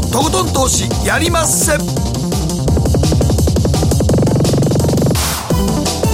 のとことん投資やりまっせ。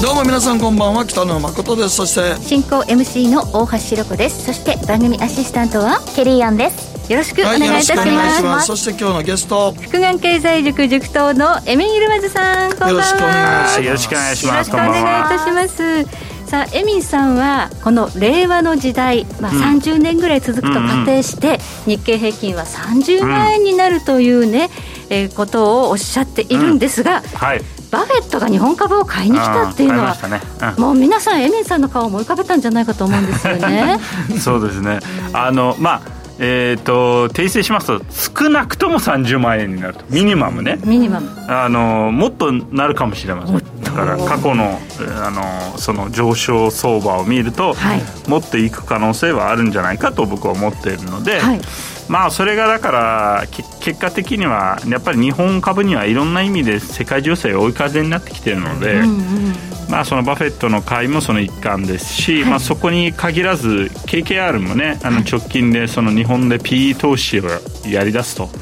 どうも皆さんこんばんは北野誠です。そして進行 MC の大橋ろ子です。そして番組アシスタントはケリーアンです。よろしくお願いいたします。はい、そして今日のゲスト。福眼経済塾塾頭のエミン・ユルマズさんこんばんは。よろしくお願いします。よろしくお願いいたしますさあエミンさんはこの令和の時代、まあ、30年ぐらい続くと仮定して、日経平均は30万円になるというね、えー、ことをおっしゃっているんですが、はい。バフェットが日本株を買いに来たっていうのは、ね。うん、もう皆さん、エミンさんの顔を思い浮かべたんじゃないかと思うんですよね。そうですね。あの、まあえーと、訂正しますと少なくとも30万円になると。ミニマムね。ミニマム。あのもっとなるかもしれません。だから過去のあのその上昇相場を見ると、はい、もっといく可能性はあるんじゃないかと僕は思っているので、はいまあそれがだから結果的にはやっぱり日本株にはいろんな意味で世界情勢追い風になってきているので、うんうん、まあそのバフェットの買いもその一環ですし、はい、まあそこに限らず KKR もねあの直近でその日本で PE 投資をやり出すと、はい、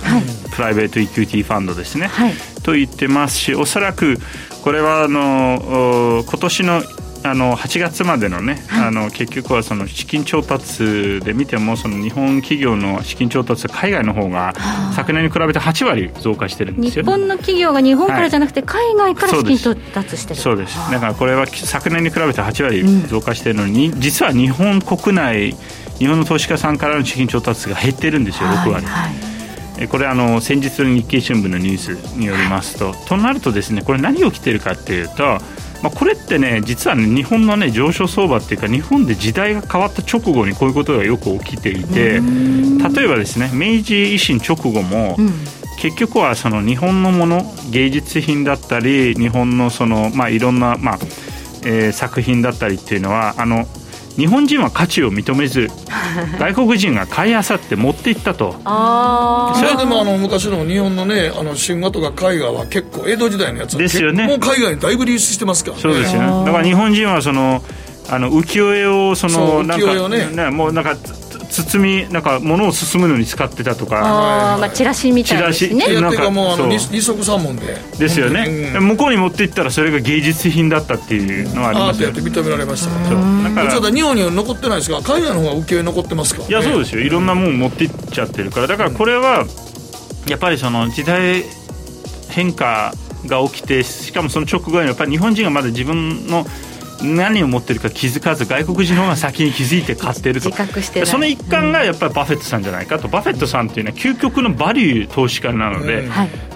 private equity fund ですね、はい、と言ってますしおそらくこれはあの今年のあの8月までのね、はい、あの結局はその資金調達で見てもその日本企業の資金調達海外の方が昨年に比べて8割増加してるんですよ、日本の企業が日本からじゃなくて海外から資金調達してる、そうです。だからこれは昨年に比べて8割増加してるのに、うん、実は日本国内日本の投資家さんからの資金調達が減ってるんですよ6割。はい。これあの先日の日経新聞のニュースによりますと、となるとですねこれ何が起きてるかっていうとまあ、これってね実はね日本のね上昇相場っていうか日本で時代が変わった直後にこういうことがよく起きていて例えばですね明治維新直後も、うん、結局はその日本のもの芸術品だったり日本のその、まあ、いろんな、まあえー、作品だったりっていうのはあの日本人は価値を認めず外国人が買いあさって持っていったと。あそれでもあの昔の日本のねあの神話とか絵画は結構江戸時代のやつですよね。もう海外にだいぶ流出してますからね。そうですよね。だから日本人はそのあの浮世絵をそのなんかねねもうなんか包みなんか物を包むのに使ってたとか。あ、まあ、チラシみたいな、ね、チラシ。なんかもうあの二足三門で。ですよね、うん、向こうに持っていったらそれが芸術品だったっていうのはありますよ、ね、認められました。そう。だから。日本には残ってないですが海外の方が浮世絵残ってますか？ら、ね、いやそうですよ。いろんなもん持っていっちゃってるから。だからこれはやっぱりその時代変化が起きてしかもその直後にやっぱり日本人がまだ自分の何を持ってるか気づかず外国人の方が先に気づいて買ってると。自覚してその一環がやっぱりバフェットさんじゃないかと、バフェットさんっていうのは究極のバリュー投資家なので、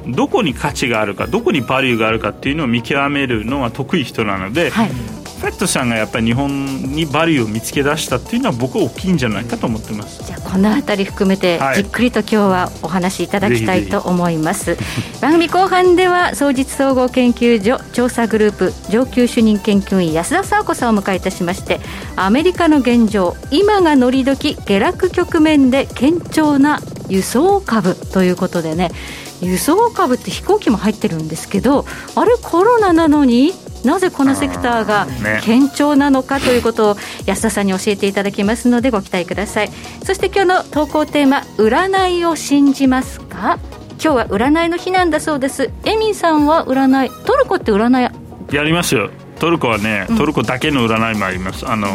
どこに価値があるかどこにバリューがあるかっていうのを見極めるのが得意人なので、はい、バフェットさんがやっぱり日本にバリューを見つけ出したっていうのは僕は大きいんじゃないかと思ってます。じゃあこの辺り含めてじっくりと今日はお話しいただきたいと思います。番組後半では総実総合研究所調査グループ上級主任研究員安田沙子さんを迎えいたしましてアメリカの現状今が乗り時下落局面で堅調な輸送株ということでね輸送株って飛行機も入ってるんですけどあれコロナなのになぜこのセクターが堅調なのかということを安田さんに教えていただきますのでご期待ください。そして今日の投稿テーマ「占いを信じますか?」今日は占いの日なんだそうです。エミンさんは占いトルコって占いやります。よトルコはね、トルコだけの占いもあります。あの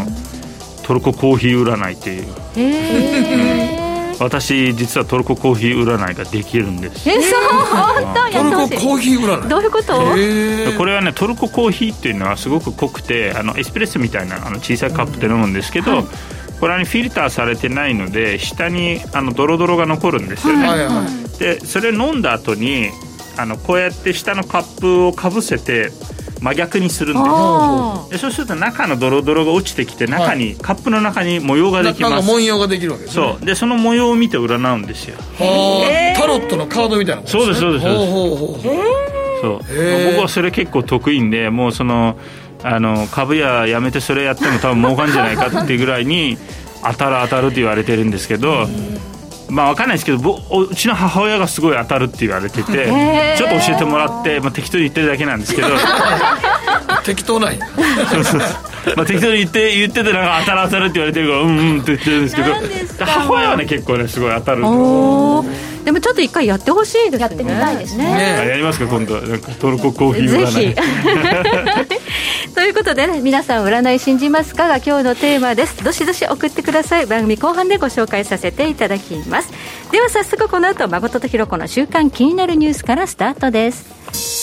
トルココーヒー占いっていう。へえ私実はトルココーヒー占いができるんです。えそう本当トルココーヒー占い？どういうこと？これはねトルココーヒーっていうのはすごく濃くてあのエスプレッソみたいなあの小さいカップで飲むんですけど、はい、これは、ね、フィルターされてないので下にあのドロドロが残るんですよね、はいはい、でそれ飲んだ後にあのこうやって下のカップをかぶせて真逆にするんです。でそうすると中のドロドロが落ちてきて中に、はい、カップの中に模様ができます。文様ができるわけですね。そう。でその模様を見て占うんですよ。タロットのカードみたいな、ね、そうですそうですそうです。そう。僕はそれ結構得意でもうそのあの株ややめてそれやっても多分儲かんじゃないかっていうぐらいに当たる当たるって言われてるんですけどまあ分かんないですけどうちの母親がすごい当たるって言われててちょっと教えてもらって、まあ、適当に言ってるだけなんですけど 適当なんや。まあ適当に言って言っててなんか当たらせるって言われてるからうんうんって言ってるんですけど。母親はね結構ねすごい当たるでもちょっと一回やってほしいですね。やってみたいですね。ねやりますか今度。なんかトルココーヒーぜひ。ということでね皆さん占い信じますかが今日のテーマです。どしどし送ってください。番組後半でご紹介させていただきます。では早速この後誠とひろ子の週間気になるニュースからスタートです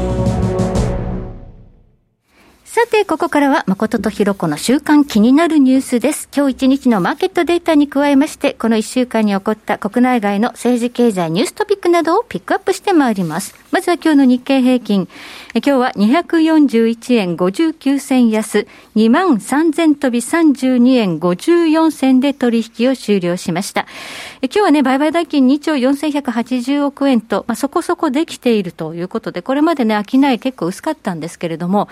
さて、ここからは誠とひろ子の週間気になるニュースです。今日一日のマーケットデータに加えまして、この一週間に起こった国内外の政治経済ニューストピックなどをピックアップしてまいります。まずは今日の日経平均。今日は241円59銭安、2万3000飛び32円54銭で取引を終了しました。今日はね、売買代金2兆4180億円と、まあ、そこそこできているということで、これまでね、商い結構薄かったんですけれども、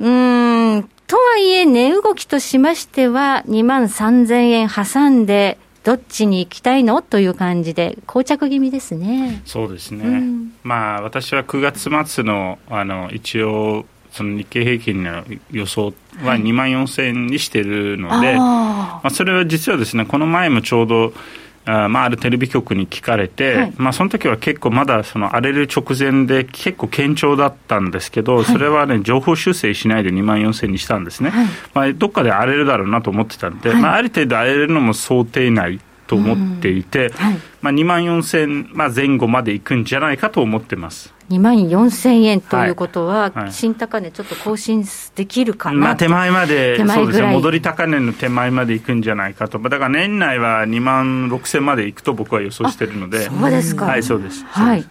うん、とはいえ、値動きとしましては、2万3000円挟んで、どっちに行きたいのという感じで、膠着気味ですね。そうですね、うん、まあ、私は9月末のあの一応、その日経平均の予想は2万4000円にしてるので、はい、あまあ、それは実はですね、この前もちょうど、あまあ、あるテレビ局に聞かれて、はい、まあ、その時は結構まだその荒れる直前で結構堅調だったんですけど、はい、それはね情報修正しないで2万4000にしたんですね、はい、まあ、どっかで荒れるだろうなと思ってたんで、まあ、ある程度荒れるのも想定内と思っていて、まあ、2万4000、まあ、前後までいくんじゃないかと思ってます。2万4000円ということは、はい。はい、新高値ちょっと更新できるかな、まあ、手前まで、そうですね、戻り高値の手前までいくんじゃないかと、だから年内は2万6000までいくと僕は予想してるので、そうですか。はい、そうです。はい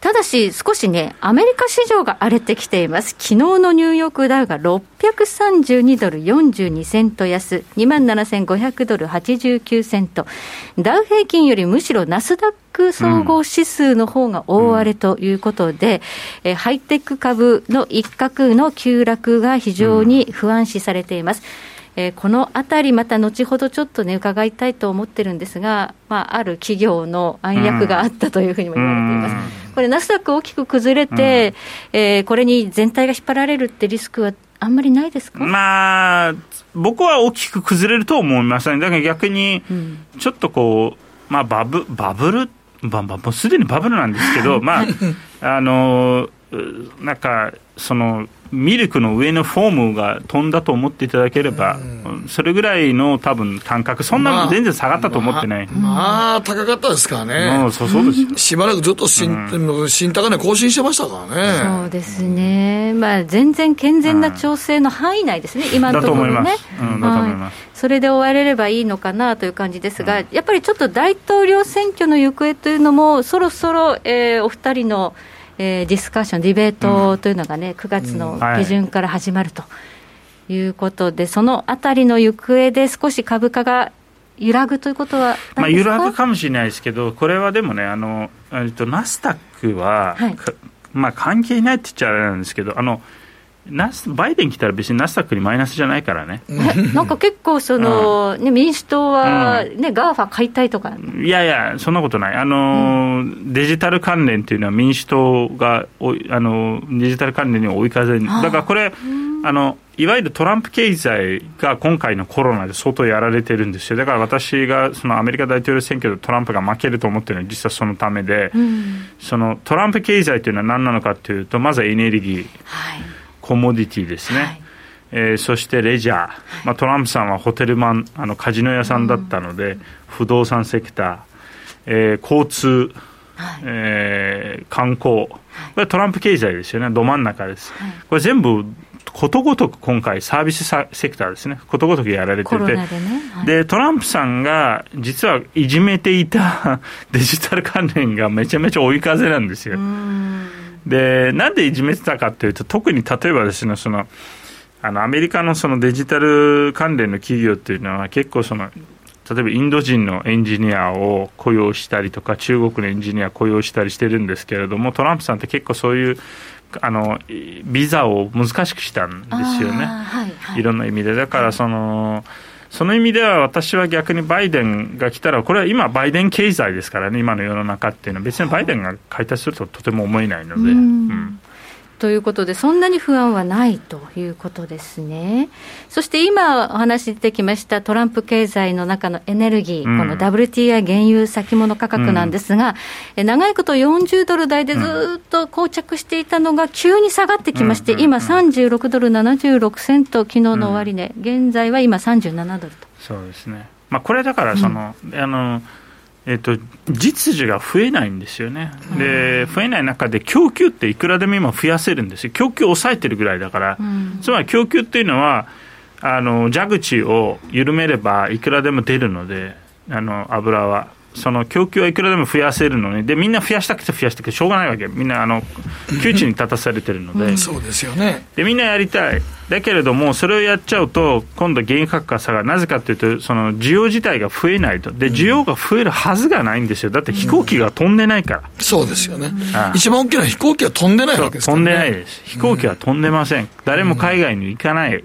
ただし、少しね、アメリカ市場が荒れてきています。昨日のニューヨークダウが632ドル42セント安、27,500ドル89セント。ダウ平均よりむしろナスダック総合指数の方が大荒れということで、うん、えハイテク株の一角の急落が非常に不安視されています。うんえー、このあたり、また後ほどちょっとね、伺いたいと思ってるんですが、まあ、ある企業の暗躍があったというふうにも言われています。これ、ナスダック大きく崩れて、うん、えー、これに全体が引っ張られるってリスクはあんまりないですか？まあ、僕は大きく崩れると思いません、だから逆に、ちょっとこう、まあ、バブバブル、まあ、もうすでにバブルなんですけど、まあ、あのなんか、その、ミルクの上のフォームが飛んだと思っていただければ、うん、それぐらいの多分感覚、そんな全然下がったと思ってない、まあ、まあ、高かったですからね、うん、そうそうですしばらくずっと新,、うん、新高値更新してましたからね。そうですね、まあ、全然健全な調整の範囲内ですね、今のところね。それで終われればいいのかなという感じですが、やっぱりちょっと大統領選挙の行方というのも、そろそろ、えー、お二人の。えー、ディスカッション、ディベートというのがね、9月の下旬から始まるということで、そのあたりの行方で少し株価が揺らぐということはまあ、揺らぐかもしれないですけど、これはでもね、あのえっと、ナスダックは、はい、まあ、関係ないって言っちゃあれなんですけど、あのナスバイデン来たら別にナスダックにマイナスじゃないからね。なんか結構その、うん、ね、民主党は、ね、うん、 GAFA解体とか。いやいや、そんなことない。あの、うん、デジタル関連っていうのは民主党が、あの、デジタル関連に追い風に。だからこれ、あの、いわゆるトランプ経済が今回のコロナで相当やられてるんですよ。だから私がそのアメリカ大統領選挙でトランプが負けると思ってるのは実はそのためで、そのトランプ経済というのは何なのかというと、まずはエネルギー。はいコモディティですね、はい、えー、そしてレジャー、はい、まあ、トランプさんはホテルマンあのカジノ屋さんだったので、うん、不動産セクター、えー、交通、はい、えー、観光、これトランプ経済ですよね。ど真ん中です、これ全部ことごとく今回、サービスセクターですね、ことごとくやられてて、で、ね。はい、トランプさんが実はいじめていた デジタル関連がめちゃめちゃ追い風なんですよ。で、なんでいじめてたかっていうと、特に例えばですね、その、あのアメリカのそのデジタル関連の企業っていうのは結構その例えばインド人のエンジニアを雇用したりとか中国のエンジニアを雇用したりしてるんですけれどもトランプさんって結構そういうあのビザを難しくしたんですよね、はいはい、いろんな意味で。だからその、その意味では私は逆にバイデンが来たらこれは今バイデン経済ですからね今の世の中っていうのは。別にバイデンが解体するととても思えないので。うんということで、そんなに不安はないということですね。そして今お話出てきましたトランプ経済の中のエネルギー、うん、この WTI 原油先物価格なんですが、うん、長いこと40ドル台でずっと膠着していたのが急に下がってきまして、うん、今36ドル76セント、昨日の終値、現在は今37ドルと。そうですね。まあ、これだからその、あのえっと、実需が増えないんですよね、で増えない中で供給っていくらでも今増やせるんですよ、供給を抑えてるぐらいだから、うん、つまり供給っていうのは、あの蛇口を緩めればいくらでも出るので、あの油は。その供給はいくらでも増やせるのにでみんな増やしたくて増やしたくてしょうがないわけ。みんなあの窮地に立たされてるので、うん、そうですよね。でみんなやりたい。だけれどもそれをやっちゃうと今度原油価格が下がる。なぜかというとその需要自体が増えないと。で需要が増えるはずがないんですよ。だって飛行機が飛んでないから、うん、そうですよね、ああ一番大きな飛行機は飛んでないわけですから、ね、飛んでないです。飛行機は飛んでません、誰も海外に行かない、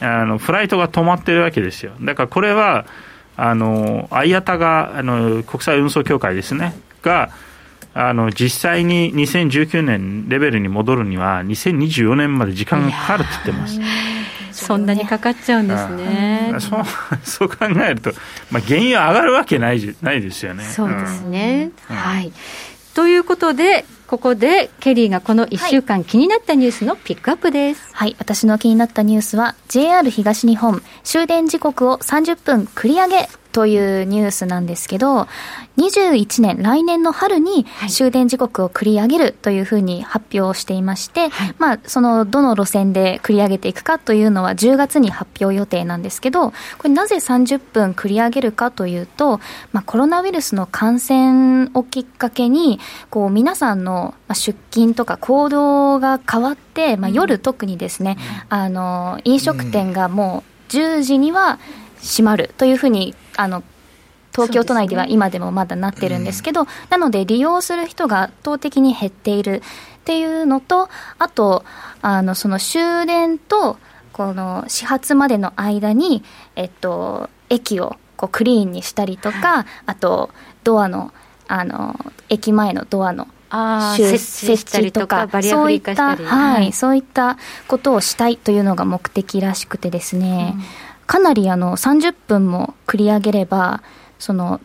あのフライトが止まってるわけですよ。だからこれはあの IATA があの国際運送協会ですねがあの実際に2019年レベルに戻るには2024年まで時間がかかるって言ってます。そんなにかかっちゃうんですね。そうそう考えると、まあ、原油上がるわけないないですよね。そうですね、うん、はいということで、ここでケリーがこの1週間気になったニュースのピックアップです。はい、私の気になったニュースは JR 東日本終電時刻を30分繰り上げというニュースなんですけど、21年、来年の春に終電時刻を繰り上げるというふうに発表していまして、はい、まあ、そのどの路線で繰り上げていくかというのは10月に発表予定なんですけど、これなぜ30分繰り上げるかというと、まあ、コロナウイルスの感染をきっかけに、こう、皆さんの出勤とか行動が変わって、まあ、夜特にですね、うん、あの、飲食店がもう10時には閉まるというふうにあの東京都内では今でもまだなってるんですけど、ねうん、なので利用する人が圧倒的に減っているっていうのと、あと、あのその終電とこの始発までの間に、えっと、駅をこうクリーンにしたりとか、あと、ドアの、あの、駅前のドアの設置とかそういった、はい、そういったことをしたいというのが目的らしくてですね、うんかなりあの30分も繰り上げればその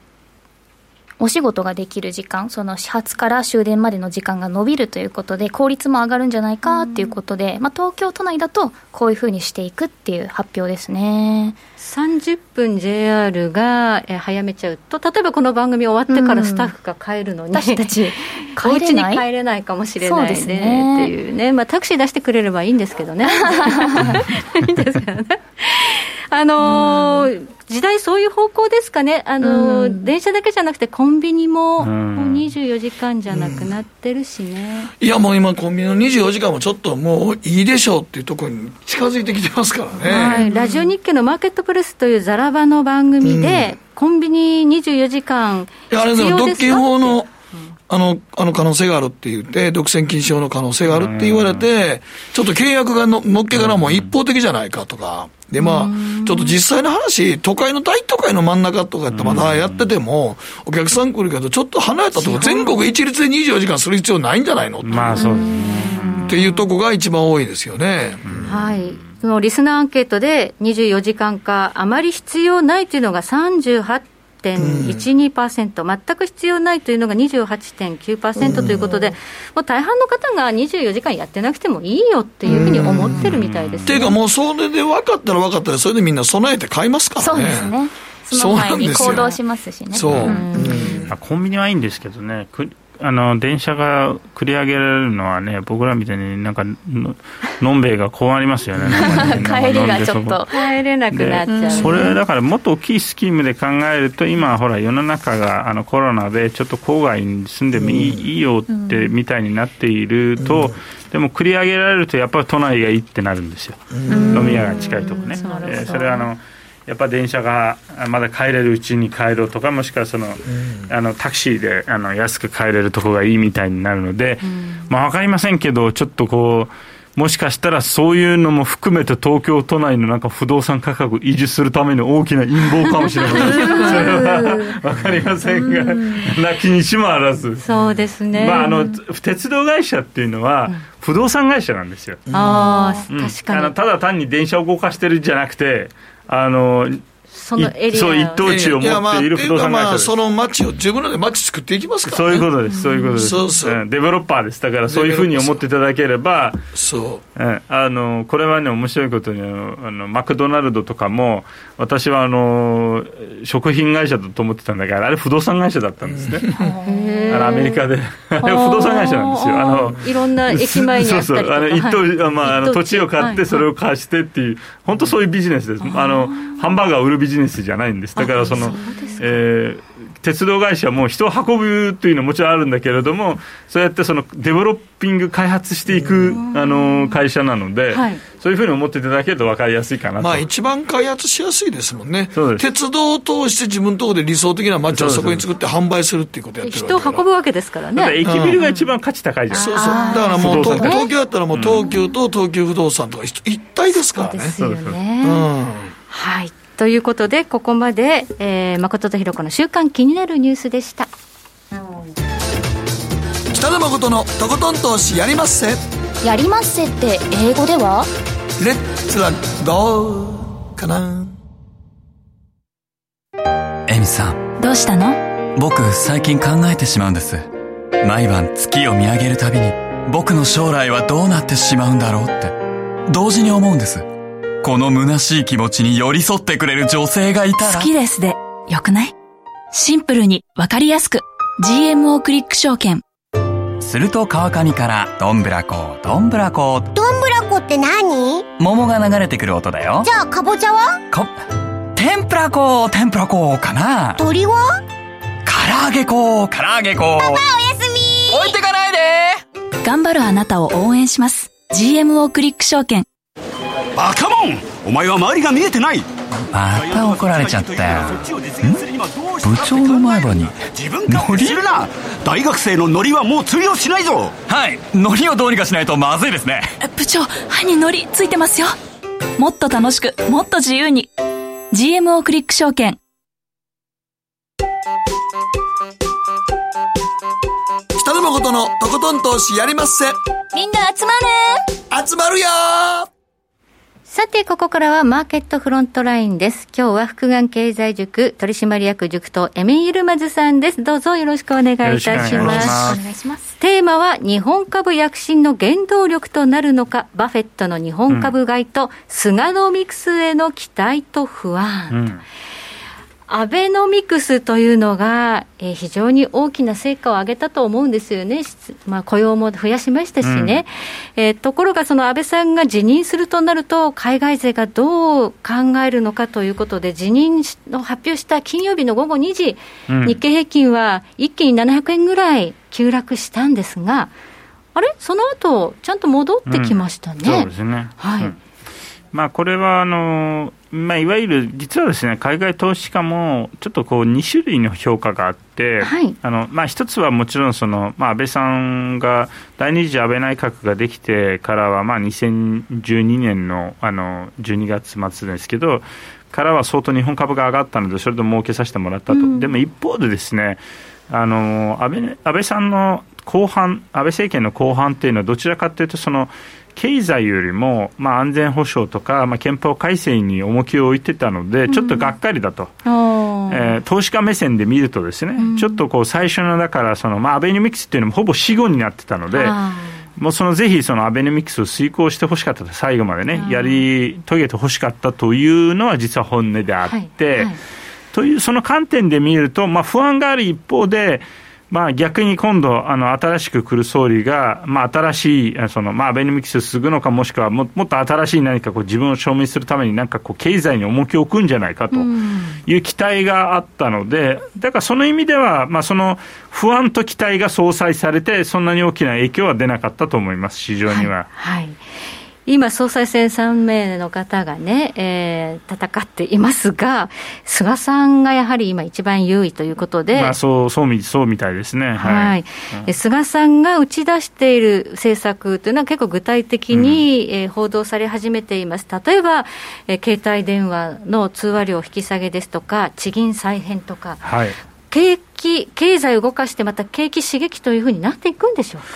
お仕事ができる時間、その始発から終電までの時間が伸びるということで、効率も上がるんじゃないかっていうことで、うん、まあ、東京都内だとこういうふうにしていくっていう発表ですね。30分 JR が早めちゃうと、例えばこの番組終わってからスタッフが帰るのに、うん、私たち、お家に帰れない？かもしれないねね。っていうね、まあ、タクシー出してくれればいいんですけどね。いいんですけどね。あのー、時代そういう方向ですかね、あの、うん、電車だけじゃなくて、コンビニも、もう24時間じゃなくなってるしね、うん、いや、もう今、コンビニの24時間もちょっともういいでしょうっていうところに近づいてきてますからね、はい、ラジオ日経のマーケットプレスというザラバの番組で、うん、コンビニ24時間、いや、あれでも、独禁法の。あの、あの可能性があるって言って、独占禁止法の可能性があるって言われて、ちょっと契約がののっけからも一方的じゃないかとか。で、まあ、ちょっと実際の話、都会の大都会の真ん中とかやったらまだやってても、お客さん来るけど、ちょっと離れたとこ、全国一律で24時間する必要ないんじゃないの？まあそうっていうとこが一番多いですよね。はい。そのリスナーアンケートで24時間化、あまり必要ないというのが38 8.12%、うん、全く必要ないというのが28.9%ということで、うん、もう大半の方が24時間やってなくてもいいよっていうふうに思ってるみたいです、ね、っていうか、もうそれで分かったら分かったら、それでみんな備えて買いますからね。そうですねその前に行動しますしね。そう。うん、コンビニはいいんですけどね、あの電車が繰り上げられるのはね、僕らみたいになんかの、のんべいが困りますよ ね、帰りがちょっと、帰れなくなっちゃう、ね、それだから、もっと大きいスキームで考えると、今、ほら、世の中があのコロナでちょっと郊外に住んでもいいうん、いいよってみたいになっていると、うん、でも繰り上げられると、やっぱり都内がいいってなるんですよ、飲み屋が近いとこね。それはあのやっぱ電車がまだ帰れるうちに帰ろうとかもしくはその、うん、あのタクシーであの安く帰れるとこがいいみたいになるので、うん、まあ、分かりませんけどちょっとこうもしかしたらそういうのも含めて東京都内のなんか不動産価格維持するための大きな陰謀かもしれません。それはわかりませんが、なきにしもあらず。そうですね。まあ、あの、鉄道会社っていうのは、不動産会社なんですよ。ああ、確かに。あの、ただ単に電車を動かしてるんじゃなくて、あの、そのエリアそう一等地を持っている不動産会社です。その街を自分らで街作っていきますから、ね、そういうことです、そういうことです。そうそう、デベロッパーです。だからそういうふうに思っていただければ、そう。あの、これはね、面白いことに、あの、マクドナルドとかも、私はあの、食品会社だと思ってたんだけど、あれ不動産会社だったんですね。あのアメリカで。あれ 不動産会社なんですよ。あの、いろんな駅前にあったりとか。そうそう。あの、一等、はい、まあ、あの、土地を買ってそれを貸してっていう、本当そういうビジネスです。あの、ハンバーガーを売るビジネスじゃないんです。だからその、えー、鉄道会社も人を運ぶというのはもちろんあるんだけれども、そうやってそのデベロッピング、開発していくあの会社なので、はい、そういうふうに思っていただけると分かりやすいかなと。まあ、一番開発しやすいですもんね。鉄道を通して自分のところで理想的な街をそこに作って販売するっていうことやってる人を運ぶわけですからね。駅ビルが一番価値高いじゃん。そうそう。だからもう東京だったらもう東急と東急不動産とか一体ですからね。そうですよね。うん、はい。ということで、ここまで、えー、誠とひろ子の週間気になるニュースでした。北野誠のとことん投資やりまっせ。やりまっせって英語では？レッツはどうかなエミさん。どうしたの？僕、最近考えてしまうんです。毎晩月を見上げるたびに、僕の将来はどうなってしまうんだろうって、同時に思うんです。この虚しい気持ちに寄り添ってくれる女性がいたら。好きですで、よくない？シンプルにわかりやすく。GMO クリック証券。すると川上から、どんぶらこ、どんぶらこ。どんぶらこって何？桃が流れてくる音だよ。じゃあ、かぼちゃは？こ、天ぷらこ、天ぷらこかな。鳥は？唐揚げこ、唐揚げこ。パパおやすみ置いてかないで頑張るあなたを応援します。GMO クリック証券。バカモン。お前は周りが見えてない。また怒られちゃったよ。部長の前歯に自分から知るな。大学生のノリはもう通用しないぞ。はい。ノリをどうにかしないとまずいですね。部長歯にノリついてますよ。もっと楽しくもっと自由に。GMO クリック証券。北野誠のとことん投資やりまっせ。みんな集まる。集まるよさて、ここからはマーケットフロントラインです。今日は福眼経済塾取締役塾とエメイルマズさんです。どうぞよろしくお願いいたします。お願いします。テーマは日本株躍進の原動力となるのか、バフェットの日本株買いと、菅野ミクスへの期待と不安。うんアベノミクスというのが、えー、非常に大きな成果を上げたと思うんですよね、まあ、雇用も増やしましたしね、うん、えー、ところが、その安倍さんが辞任するとなると、海外勢がどう考えるのかということで、辞任を発表した金曜日の午後2時、うん、日経平均は一気に700円ぐらい急落したんですが、あれ、その後ちゃんと戻ってきましたね。そうですね。はい。まあ、これはあのまあ、いわゆる実はですね海外投資家もちょっとこう2種類の評価があって、はい、あのまあ、一つはもちろんその、まあ、安倍さんが第二次安倍内閣ができてからは、まあ、2012年のあの12月末ですけどからは相当日本株が上がったのでそれで儲けさせてもらったと、うん、でも一方でですねあの安倍安倍さんの後半安倍政権の後半っていうのはどちらかというとその経済よりも、まあ、安全保障とか、まあ、憲法改正に重きを置いてたので、ちょっとがっかりだと、うん、えー、投資家目線で見るとですね、うん、ちょっとこう最初の、だからその、まあ、アベノミクスっていうのもほぼ死後になってたので、もうそのぜひそのアベノミクスを遂行してほしかったと、最後までね、やり遂げてほしかったというのは実は本音であって、はい。はい、というその観点で見ると、まあ、不安がある一方で、まあ、逆に今度、あの新しく来る総理が、まあ、新しい、そのまあ、アベノミクスを継ぐのか、もしくはももっと新しい何かこう自分を証明するために、なんかこう経済に重きを置くんじゃないかという期待があったので、だからその意味では、まあ、その不安と期待が相殺されて、そんなに大きな影響は出なかったと思います、市場には。はい、はい今、総裁選3名の方がね、えー、戦っていますが、菅さんがやはり今、一番優位ということで、まあ、そうそうみそうみたいですね、はい、はい、菅さんが打ち出している政策というのは、結構具体的に、うん、えー、報道され始めています。例えば、えー、携帯電話の通話料引き下げですとか、地銀再編とか、はい、景気、経済を動かして、また景気刺激というふうになっていくんでしょうか？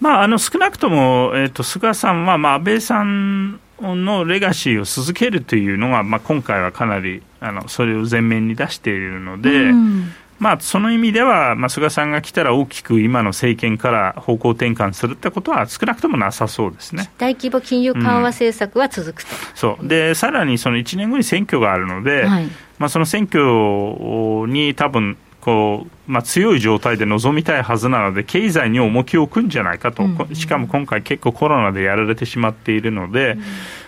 まあ、あの少なくとも、えーと、菅さんは、まあ、安倍さんのレガシーを続けるというのが、まあ、今回はかなりあのそれを前面に出しているので、うん、まあ、その意味では、まあ、菅さんが来たら大きく今の政権から方向転換するってことは少なくともなさそうですね。大規模金融緩和政策は続くと、うん、そう。でさらにその1年後に選挙があるので、はい、まあ、その選挙に多分こう、まあ、強い状態で臨みたいはずなので、経済に重きを置くんじゃないかと、うんうん、しかも今回、結構コロナでやられてしまっているので、うん、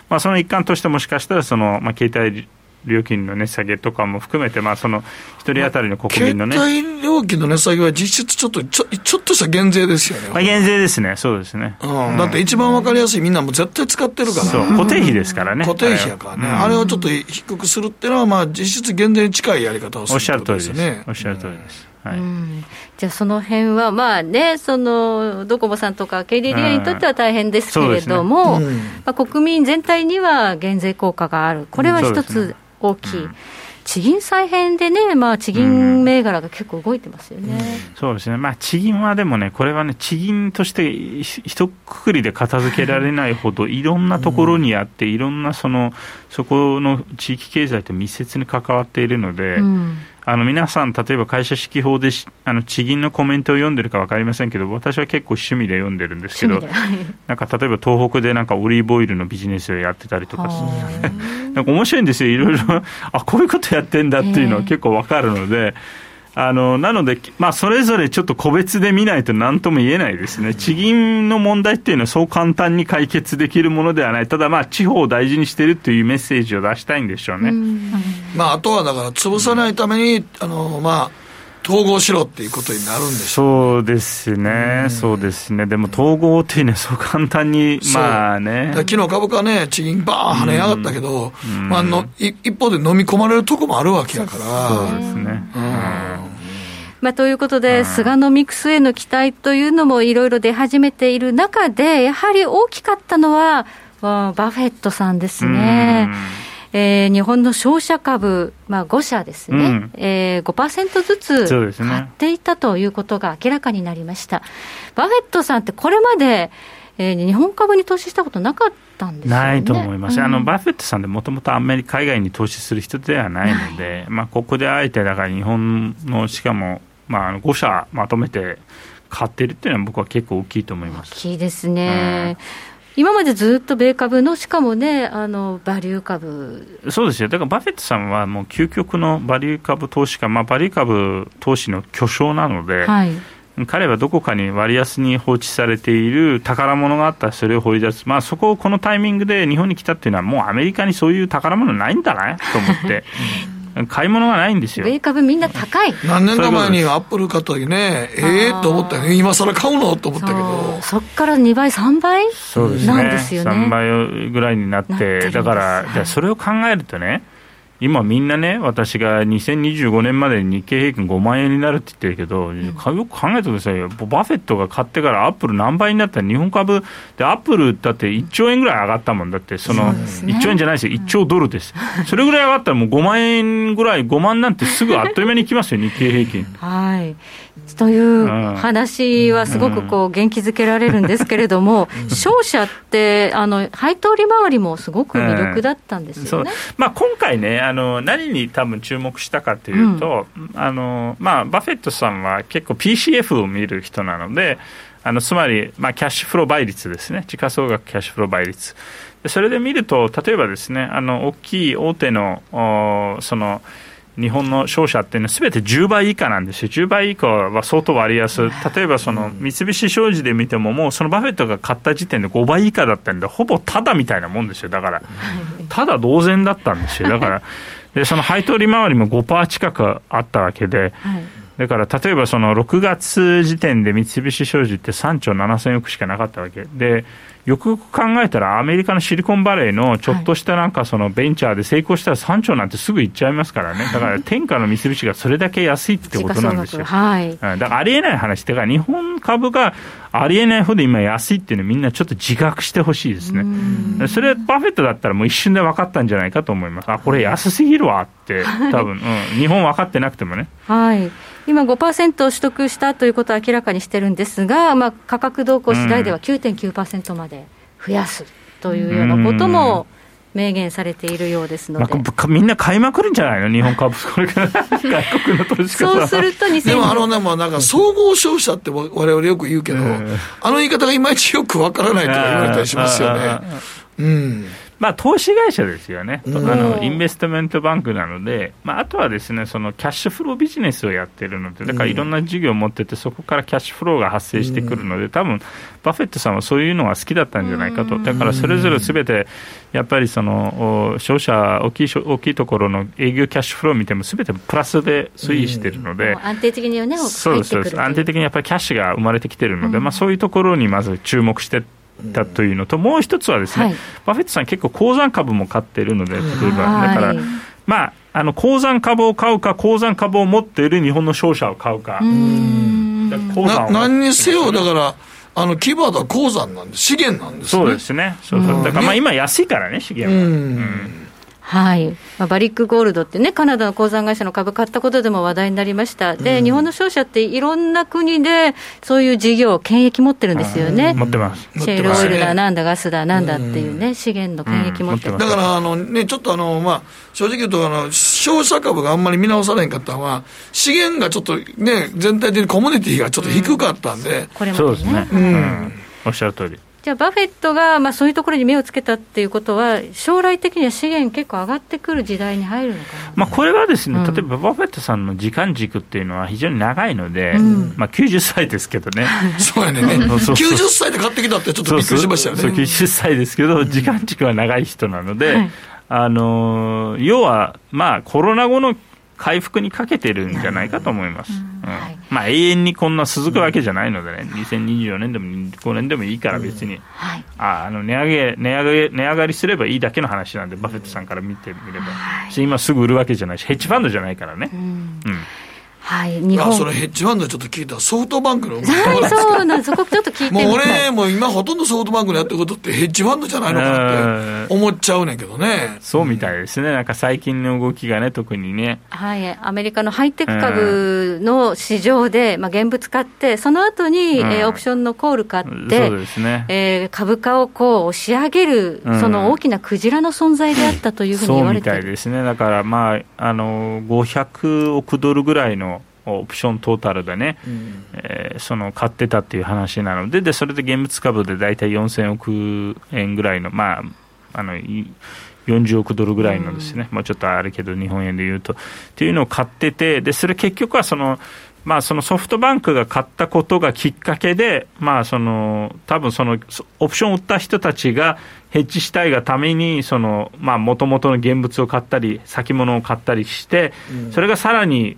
まあ、その一環としてもしかしたらその、まあ、携帯料金の値下げとかも含めて、まあ、その一人当たりの国民のね、携帯料金の値下げは実質ちょっとちょちょっとした減税ですよね、まあ、減税ですね、そうですね、うん、だって一番わかりやすい、みんなも絶対使ってるから、そう。固定費ですからね、固定費やからね、あれをちょっと低くするっていうのは、まあ、実質減税に近いやり方をする、ね、おっしゃる通りです、おっしゃる通りです。はい、じゃあ、その辺はまあね、そのドコモさんとか KDDI にとっては大変ですけれども、ねうん、まあ、国民全体には減税効果がある、これは一つ大きい。地銀再編でね、まあ、地銀銘柄が結構動いてますよね、うん、そうですね、まあ、地銀はでもね、これはね、地銀として一括りで片付けられないほど、いろんなところにあって、いろんなその、そこの地域経済と密接に関わっているので、うんあの皆さん、例えば会社指揮法であの地銀のコメントを読んでるか分かりませんけど、私は結構趣味で読んでるんですけど、なんか例えば東北でなんかオリーブオイルのビジネスをやってたりとか、なんか面白いんですよ、いろいろ、あこういうことやってんだっていうのは結構分かるので。あのなので、まあ、それぞれちょっと個別で見ないと何とも言えないですね、地銀の問題っていうのはそう簡単に解決できるものではない、ただ、まあ、地方を大事にしてるというメッセージを出したいんでしょうね。まあ、あとはだから、潰さないために、あのまあ統合しろっていうことになるんでしょう、そうですね、そうですね、でも統合っていうのは、そう簡単に、まあね。昨日株価ね、地銀バーン跳ね上がったけど、まあの、一方で飲み込まれるとこもあるわけやから。そうですね。まあ、ということで、菅のミックスへの期待というのもいろいろ出始めている中で、やはり大きかったのは、バフェットさんですね。えー、日本の商社株、まあ、5社ですね、うん、えー、5%ずつ買っていたということが明らかになりました。ね、バフェットさんってこれまで、えー、日本株に投資したことなかったんです、ね、ないと思います、うん、あのバフェットさんでもともとアメリカ海外に投資する人ではないので、はい、まあ、ここであえてだから日本のしかも、まあ、5社まとめて買ってるっていうのは僕は結構大きいと思います。大きいですね、うん今までずっと米株の、しかもね、あのバリュー株。そうですよ、だからバフェットさんはもう究極のバリュー株投資家、まあ、バリュー株投資の巨匠なので、はい、彼はどこかに割安に放置されている宝物があったらそれを掘り出す、まあ、そこをこのタイミングで日本に来たっていうのは、もうアメリカにそういう宝物ないんだなと思って。買い物がないんですよ。米株みんな高い。何年か前にアップル買った時ね、ええー、と思ったよね。今更買うの？と思ったけど。そっから2倍、3倍？そうですね。なんですよね。3倍ぐらいになって、だから、じゃそれを考えるとね、今みんなね、私が2025年までに日経平均5万円になるって言ってるけど、うん、よく考えてくださいよ、バフェットが買ってからアップル何倍になったら、日本株で、アップルだって1兆円ぐらい上がったもんだって、その1兆円じゃないですよ、1兆ドルです、それぐらい上がったら、もう5万円ぐらい、5万なんてすぐあっという間にいきますよ、日経平均。はい。という話はすごくこう元気づけられるんですけれども、商社って、あの配当利回りもすごく魅力だったんですよね、まあ、今回ねあの、何に多分注目したかというと、うん、あのまあ、バフェットさんは結構 PCF を見る人なので、あのつまり、まあ、キャッシュフロー倍率ですね、時価総額キャッシュフロー倍率。それで見ると、例えばですね、あの大きい大手のその日本の商社っていうのはすべて10倍以下なんですよ。10倍以下は相当割安。例えばその三菱商事で見てももうそのバフェットが買った時点で5倍以下だったんで、ほぼただみたいなもんですよ。だから、ただ同然だったんですよ。だから、でその配当利回りも5%近くあったわけで、だから例えばその6月時点で三菱商事って3兆7000億しかなかったわけ。でよく考えたらアメリカのシリコンバレーのちょっとしたなんかそのベンチャーで成功したら3兆なんてすぐ行っちゃいますからね。だから天下の三菱がそれだけ安いってことなんですよ、はい、だからありえない話だから日本株がありえないほど今安いっていうのみんなちょっと自覚してほしいですね。それバフェットだったらもう一瞬で分かったんじゃないかと思います。あこれ安すぎるわって多分、うん、日本分かってなくてもね。はい今5%を取得したということを明らかにしてるんですが、まあ、価格動向次第では9.9%まで増やすというようなことも明言されているようですので、まあ、みんな買いまくるんじゃないの、日本株、これから。外国の投資家そうするとでもあのね、もうなんか総合商社ってわれわれよく言うけど、あの言い方がいまいちよくわからないとか言われたりしますよね。うんまあ、投資会社ですよね、あのインベストメントバンクなので、まあ、あとはですねそのキャッシュフロービジネスをやってるので、だからいろんな事業を持ってて、そこからキャッシュフローが発生してくるので、多分バフェットさんはそういうのが好きだったんじゃないかと、だからそれぞれすべて、やっぱりその商社大きい、大きいところの営業キャッシュフローを見ても、すべてプラスで推移してるので、安定的にね、そうです、安定的にやっぱりキャッシュが生まれてきてるので、まあ、そういうところにまず注目して。だというのと、もう一つはですね、はい、バフェットさん、結構、鉱山株も買っているので、例えば、だから、まあ、あの鉱山株を買うか、鉱山株を持っている日本の商社を買うか、な何にせよ、だから、あのキーワードは鉱山なんで、資源なんです、ね、そうですね、そうそう。だからまあ今、安いからね、資源は。うんはい、まあ、バリックゴールドってね、カナダの鉱山会社の株買ったことでも話題になりました、で、うん、日本の商社っていろんな国でそういう事業、権益持ってるんですよね、持ってます。シェールオイルだ、なんだ、ガスだ、なんだっていうね、資源の権益持ってる、だからあの、ね、ちょっとあの、まあ、正直言うとあの、商社株があんまり見直されんかったのは、資源がちょっとね、全体的にコモディティがちょっと低かったんで、うん、これもね、うん、おっしゃる通り。じゃあ、バフェットがまあそういうところに目をつけたっていうことは、将来的には資源結構上がってくる時代に入るのかな、まあ、これはですね、例えばバフェットさんの時間軸っていうのは非常に長いので、うん、まあ、90歳ですけどね、そうやね、90歳で買ってきたって、ちょっとびっくりしましたよね。そうそう。90歳ですけど、時間軸は長い人なので、はい、あの要は、まあ、コロナ後の回復にかけてるんじゃないかと思います。うんまあ、永遠にこんな続くわけじゃないのでね、2024年でも25年でもいいから別に、はい、ああの値上げ値上げ値上がりすればいいだけの話なんで、バフェットさんから見てみれば、今すぐ売るわけじゃないし、ヘッジファンドじゃないからね。うんはい、日本。それヘッジファンドちょっと聞いたソフトバンクのそうなんそこちょっと聞いてもう俺もう今ほとんどソフトバンクのやってることってヘッジファンドじゃないのかなって思っちゃうねんけどね。そうみたいですね。なんか最近の動きがね特にね。はいアメリカのハイテク株の市場で、まあ、現物買ってその後に、うん、えー、オプションのコール買ってそうですね、えー、株価をこう押し上げる、その大きなクジラの存在であったというふうに言われてそうみたいですね。だからまああの500億ドルぐらいのオプショントータルでね、うん、えー、その買ってたっていう話なので、でそれで現物株で大体4000億円ぐらいの、まあ、あの40億ドルぐらいのですね、うん、まあ、ちょっとあるけど、日本円でいうと、っていうのを買ってて、でそれ結局はその、まあ、そのソフトバンクが買ったことがきっかけで、まあ、その多分そのオプションを売った人たちがヘッジしたいがために、もともとの現物を買ったり、先物を買ったりして、それがさらに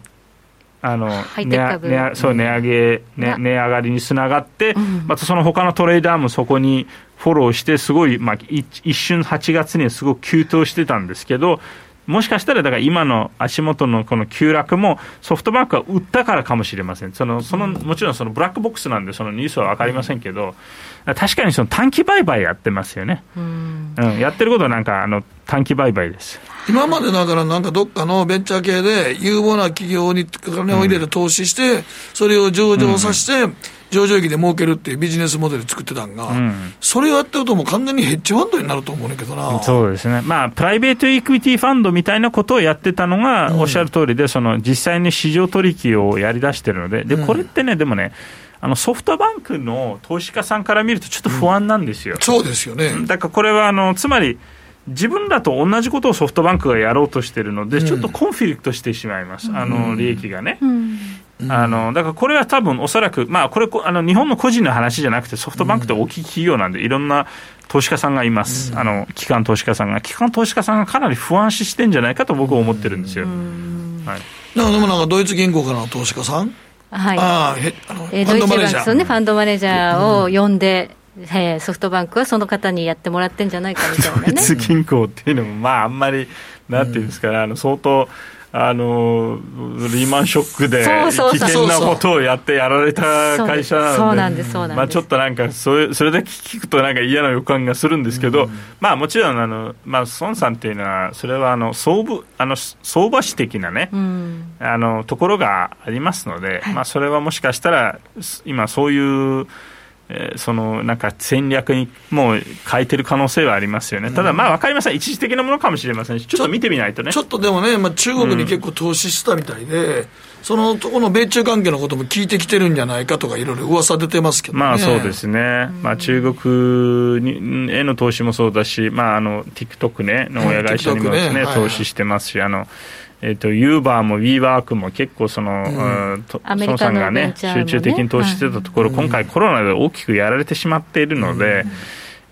あの値値そう値上げ、ね、値上がりにつながって、うん、またその他のトレーダーもそこにフォローして、すごい、まあ、一瞬8月にはすごく急騰してたんですけど、もしかしたらだから今の足元のこの急落もソフトバンクは売ったからかもしれません、そのそのもちろんそのブラックボックスなんで、そのニュースは分かりませんけど、確かにその短期売買やってますよね、うん、うん、やってることはなんかあの短期売買です。今までだからなんかどっかのベンチャー系で有望な企業に金を入れて投資して、それを上場させて、上場益で儲けるっていうビジネスモデル作ってたんが、うん、それをやってるともう完全にヘッジファンドになると思うんだけどな。そうですね。まあ、プライベートエクイティファンドみたいなことをやってたのが、おっしゃる通りで、その実際に市場取引をやり出してるので、で、これってね、でもね、あのソフトバンクの投資家さんから見ると、ちょっと不安なんですよ。そうですよね。だからこれはあの、つまり、自分らと同じことをソフトバンクがやろうとしてるので、ちょっとコンフリクトしてしまいます、あの利益がね。あのだからこれは多分おそらく、まあ、これあの日本の個人の話じゃなくて、ソフトバンクって大きい企業なんで、いろんな投資家さんがいます、あの機関投資家さんが、機関投資家さんがかなり不安視してんじゃないかと僕は思ってるんですよ。はい。なんかでもなんかドイツ銀行からの投資家さん？はい、あへあの、えー、ドイツバンクのね、ファンドマネージャーを呼んで、えー、ソフトバンクはその方にやってもらってんじゃないかみたいなね。ドイツ銀行っていうのも、まあ、あんまり、なんていうんですかね、あの相当、あのリーマンショックで危険なことをやってやられた会社なので、ちょっとなんかそれ、それだけ聞くとなんか嫌な予感がするんですけど、うん、まあもちろん、あの、まあ、孫さんっていうのは、それはあの相場あの相場師的なね、うん、あのところがありますので、はい、まあそれはもしかしたら、今そういう、えー、そのなんか戦略にもう変えてる可能性はありますよね、ただ、まあ分かりません、一時的なものかもしれません。し、ちょっと見てみないとね。ちょっとでもね、まあ、中国に結構投資したみたいで、うん、そのところの米中関係のことも聞いてきてるんじゃないかとか、いろいろ噂出てますけど、ね、まあそうですね、まあ、中国にへの投資もそうだし、まあ、あの TikTok ね、の親会社にもですね、ね投資してますし、あのえーと、ユーバーもウィーワークも結構その、うん、孫さんがね、集中的に投資してたところ、今回コロナで大きくやられてしまっているので、うん、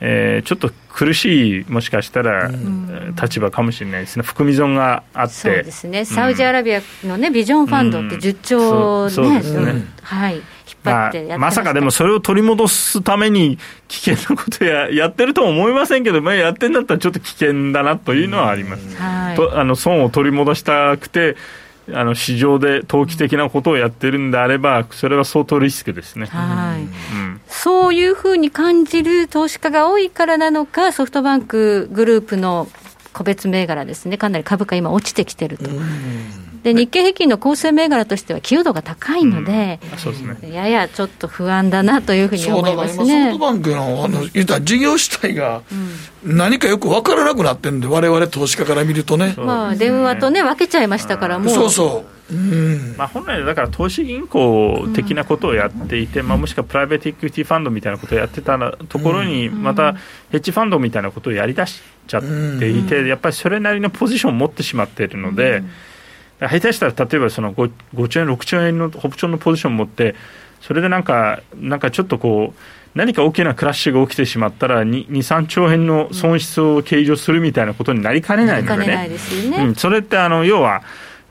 えー、ちょっと苦しい、もしかしたら、うん、立場かもしれないですね、含み損があって。そうですね、サウジアラビアのね、ビジョンファンドって10兆ね、そうですね。はいまあ、まさかでもそれを取り戻すために危険なことや やってるとは思いませんけど、まあ、やってんだったらちょっと危険だなというのはあります。はい、とあの損を取り戻したくてあの市場で投機的なことをやってるんであれば、それは相当リスクですね、はい、うん、そういうふうに感じる投資家が多いからなのか、ソフトバンクグループの個別銘柄ですね、かなり株価、今、落ちてきてると。で日経平均の構成銘柄としては、寄与度が高いので、うん。ね、ややちょっと不安だなというふうに思いますね。ソフトバンクのあの言った事業主体が何かよく分からなくなってるんで、われわれ投資家から見るとね。まあ、電話とね、分けちゃいましたから、もう。そうそう。うん。まあ、本来、だから投資銀行的なことをやっていて、うん、まあ、もしくはプライベートエクイティファンドみたいなことをやってたところに、またヘッジファンドみたいなことをやりだしちゃっていて、やっぱりそれなりのポジションを持ってしまっているので、下手したら例えばその 5, 5兆円、6兆円のホプチョンのポジションを持って、それでなんか、なんかちょっとこう、何か大きなクラッシュが起きてしまったら2、2 3兆円の損失を計上するみたいなことになりかねないのでね、うん、それってあの要は、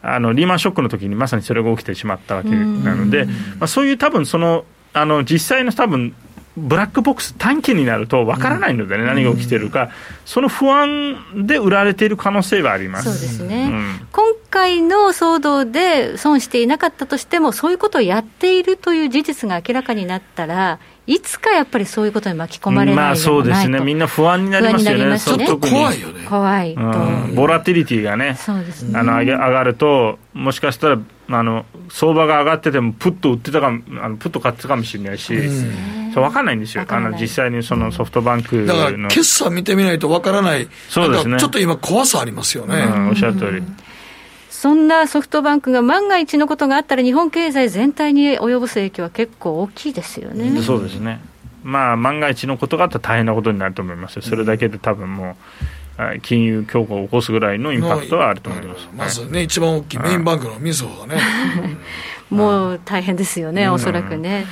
あのリーマンショックの時にまさにそれが起きてしまったわけなので、まあ、そういう多分そのあの実際の多分ブラックボックス短期になるとわからないのでね、うん、何が起きてるか、その不安で売られている可能性はあります。そうですね、うん、今回の騒動で損していなかったとしても、そういうことをやっているという事実が明らかになったら、いつかやっぱりそういうことに巻き込まれないまあそうですね、みんな不安になりますよね、ね。ちょっと怖いよね。怖い、うん、ボラティリティがね、そうですね。あの上げ上がると、もしかしたらあの相場が上がってても、プッと売ってたかあのプッと買ってたかもしれないし、そう分かんないんですよ、あの実際にそのソフトバンクの。だから、決算見てみないと分からない、そうですね、ちょっと今、怖さありますよね。うん、おっしゃる通り。そんなソフトバンクが万が一のことがあったら、日本経済全体に及ぼす影響は結構大きいですよね。そうですね。まあ、万が一のことがあったら大変なことになると思いますよ。それだけで多分もう、金融強化を起こすぐらいのインパクトはあると思います、まずね、一番大きいメインバンクのみずほがね。もう大変ですよね、おそらくね。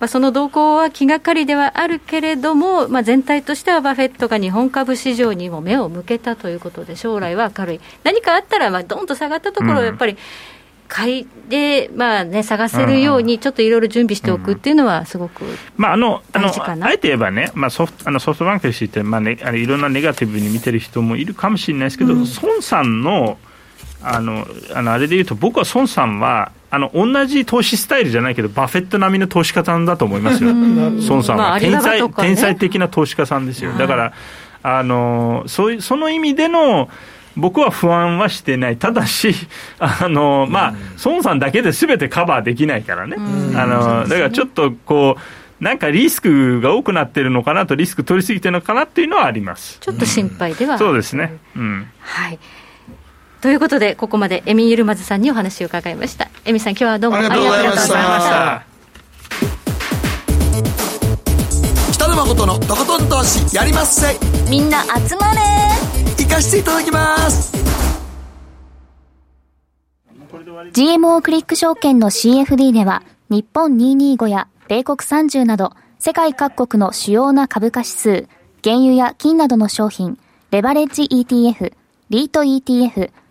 まあ、その動向は気がかりではあるけれども、まあ、全体としてはバフェットが日本株市場にも目を向けたということで、将来は明るい、何かあったら、まあどんと下がったところをやっぱり、買いで、まあね、探せるように、ちょっといろいろ準備しておくっていうのは、すごくまあ、あのあのあえて言えばね、まあ、ソフトあのソフトバンクについて、まあね、あいろんなネガティブに見てる人もいるかもしれないですけど、うん、孫さんのあのあのあれで言うと、僕は孫さんは、あの同じ投資スタイルじゃないけど、バフェット並みの投資家さんだと思いますよ、孫さんは、天才、ね、天才的な投資家さんですよ。だから、あのそういうその意味での僕は不安はしてない、ただし、あのまあ、孫さんだけですべてカバーできないからね、あのだからちょっとこう、なんかリスクが多くなってるのかなと、リスク取りすぎてるのかなっていうのはあります。ちょっと心配では、うん、そうですね。うん、はいということで、ここまでエミゆるまずさんにお話を伺いました。エミさん、今日はどうもありがとうございました。北野誠のとことん投資やりまっせ。みんな集まれ。行かしていただきます。GMO クリック証券の CFD では、日本225や米国30など、世界各国の主要な株価指数、原油や金などの商品、レバレッジ ETF、リート ETF、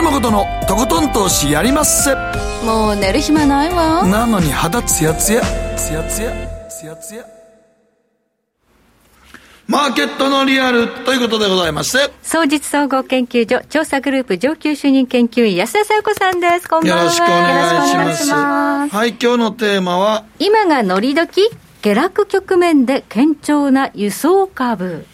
北野誠のとことん投資やりまっせ。もう寝る暇ないわ。なのに肌ツヤツヤ。ツヤツヤ。ツヤツヤ。マーケットのリアルということでございまして。総実総合研究所調査グループ上級主任研究員安田紗子さんです。こんばんは。よろしくお願いします。はい今日のテーマは？今が乗り時下落局面で堅調な輸送株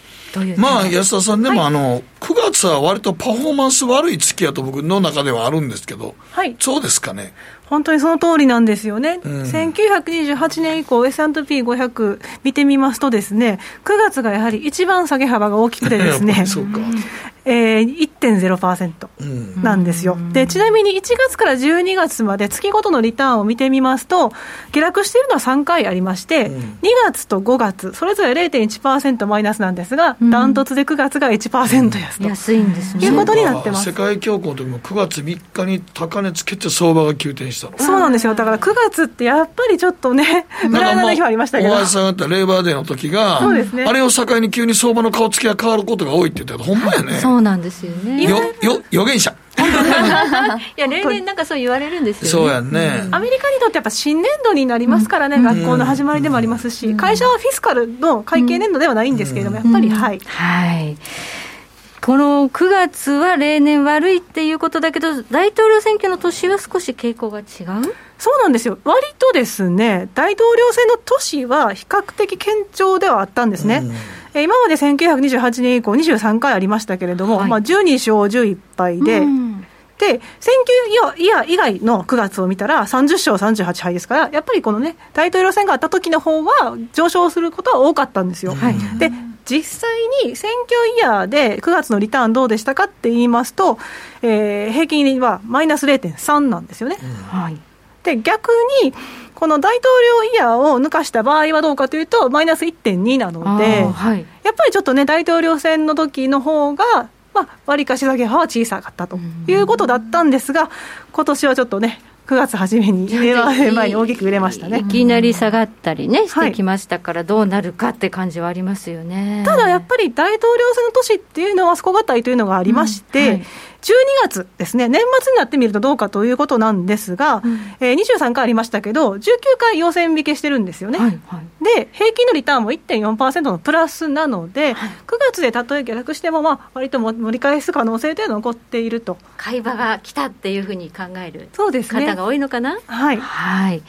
まあ安田さんでも、はい、あの9月は割とパフォーマンス悪い月やと僕の中ではあるんですけど、はい、そうですかね本当にその通りなんですよね、うん、1928年以降、S&P500 見てみますと、ですね9月がやはり一番下げ幅が大きくて、ですね えー、1.0%なんですよ、でちなみに1月から12月まで月ごとのリターンを見てみますと、下落しているのは3回ありまして、うん、2月と5月、それぞれ0.1%マイナスなんですが、ダ、ン、トツで9月が1%安と、安いんですね、いうことになってます。世界恐慌の時も9月3日に高値つけて、相場が急転したの。そうなんですよ、だから9月ってやっぱりちょっとね、ムラな日はありましたけど、小林さんがったレーバーデーの時が、そうですね、あれを境に急に相場の顔つきが変わることが多いって言ってたほんまやね。そうなんですよね。よ、よ、予言者。いや例年なんかそう言われるんですよね。そうやね、うん、アメリカにとってやっぱ新年度になりますからね、うん、学校の始まりでもありますし、うん、会社はフィスカルの会計年度ではないんですけれども、やっぱり、はい。はいこの9月は例年悪いっていうことだけど、大統領選挙の年は少し傾向が違う？そうなんですよ、割とですね、大統領選の年は比較的堅調ではあったんですね。うん。え今まで1928年以降、23回ありましたけれども、はい、まあ、12勝11敗で、うん、で、選挙イヤ以外の9月を見たら、30勝38敗ですから、やっぱりこのね、大統領選があった時の方は、上昇することは多かったんですよ。はい、で実際に選挙イヤーで9月のリターンどうでしたかって言いますと、えー、平均はマイナス0.3なんですよね。うん、はい、で逆にこの大統領イヤーを抜かした場合はどうかというと、マイナス1.2なので、はい、やっぱりちょっとね、大統領選の時の方が、まあ、割かし下げ幅は小さかったということだったんですが、今年はちょっとね、9月初めに、前に大きく売れましたね。いきなり下がったりね、してきましたから、どうなるかって感じはありますよね、ただやっぱり大統領選の年っていうのは、底堅いというのがありまして、うんはい12月ですね、年末になってみるとどうかということなんですが、うん、えー、23回ありましたけど、19回要線引けしてるんですよね。はいはい、で、平均のリターンも1.4%のプラスなので、はい、9月でたとえ下落しても、まあ割と盛り返す可能性というのは残っていると。買い場が来たっていうふうに考える方が多いのかな？はい、はい。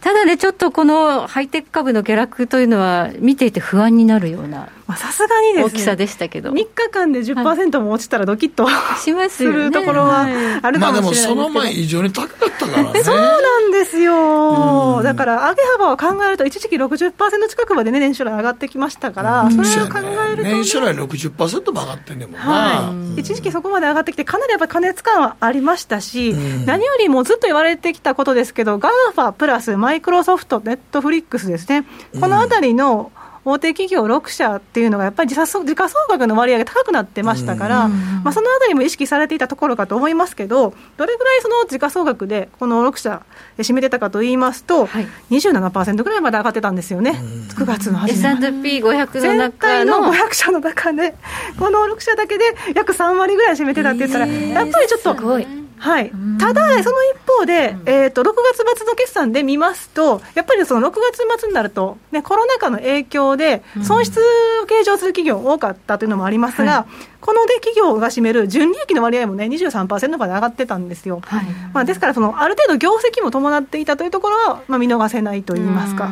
ただね、ちょっとこのハイテク株の下落というのは、見ていて不安になるようなさすがにです、ね、大きさでしたけど、3日間で10%も落ちたら、ドキッと、はい、しますするところはあるかもしれないまあでも、その前、異常に高かったからね。そうなんですよ、だから上げ幅を考えると、一時期60%近くまでね、年初来上がってきましたから、それを考えると、ね、年初来60%も上がってんねんもんな、はい、一時期そこまで上がってきて、かなりやっぱり過熱感はありましたし、何よりもずっと言われてきたことですけど、 GAFAプラスマイクロソフト、ネットフリックスですね、このあたりの、大手企業6社っていうのが、やっぱり時価総額の割合が高くなってましたから、まあ、そのあたりも意識されていたところかと思いますけど、どれぐらいその時価総額でこの6社、占めてたかといいますと、はい、27%ぐらいまで上がってたんですよね、9月の初め。S&P500 の中の500社の中で、この6社だけで約3割ぐらい占めてたって言ったら、やっぱりちょっと。はい、ただ、その一方で、えーと、6月末の決算で見ますと、やっぱりその6月末になると、ね、コロナ禍の影響で、損失を計上する企業多かったというのもありますが、こので企業が占める純利益の割合もね、23%まで上がってたんですよ。はい、まあ、ですからその、ある程度業績も伴っていたというところは、まあ、見逃せないといいますか。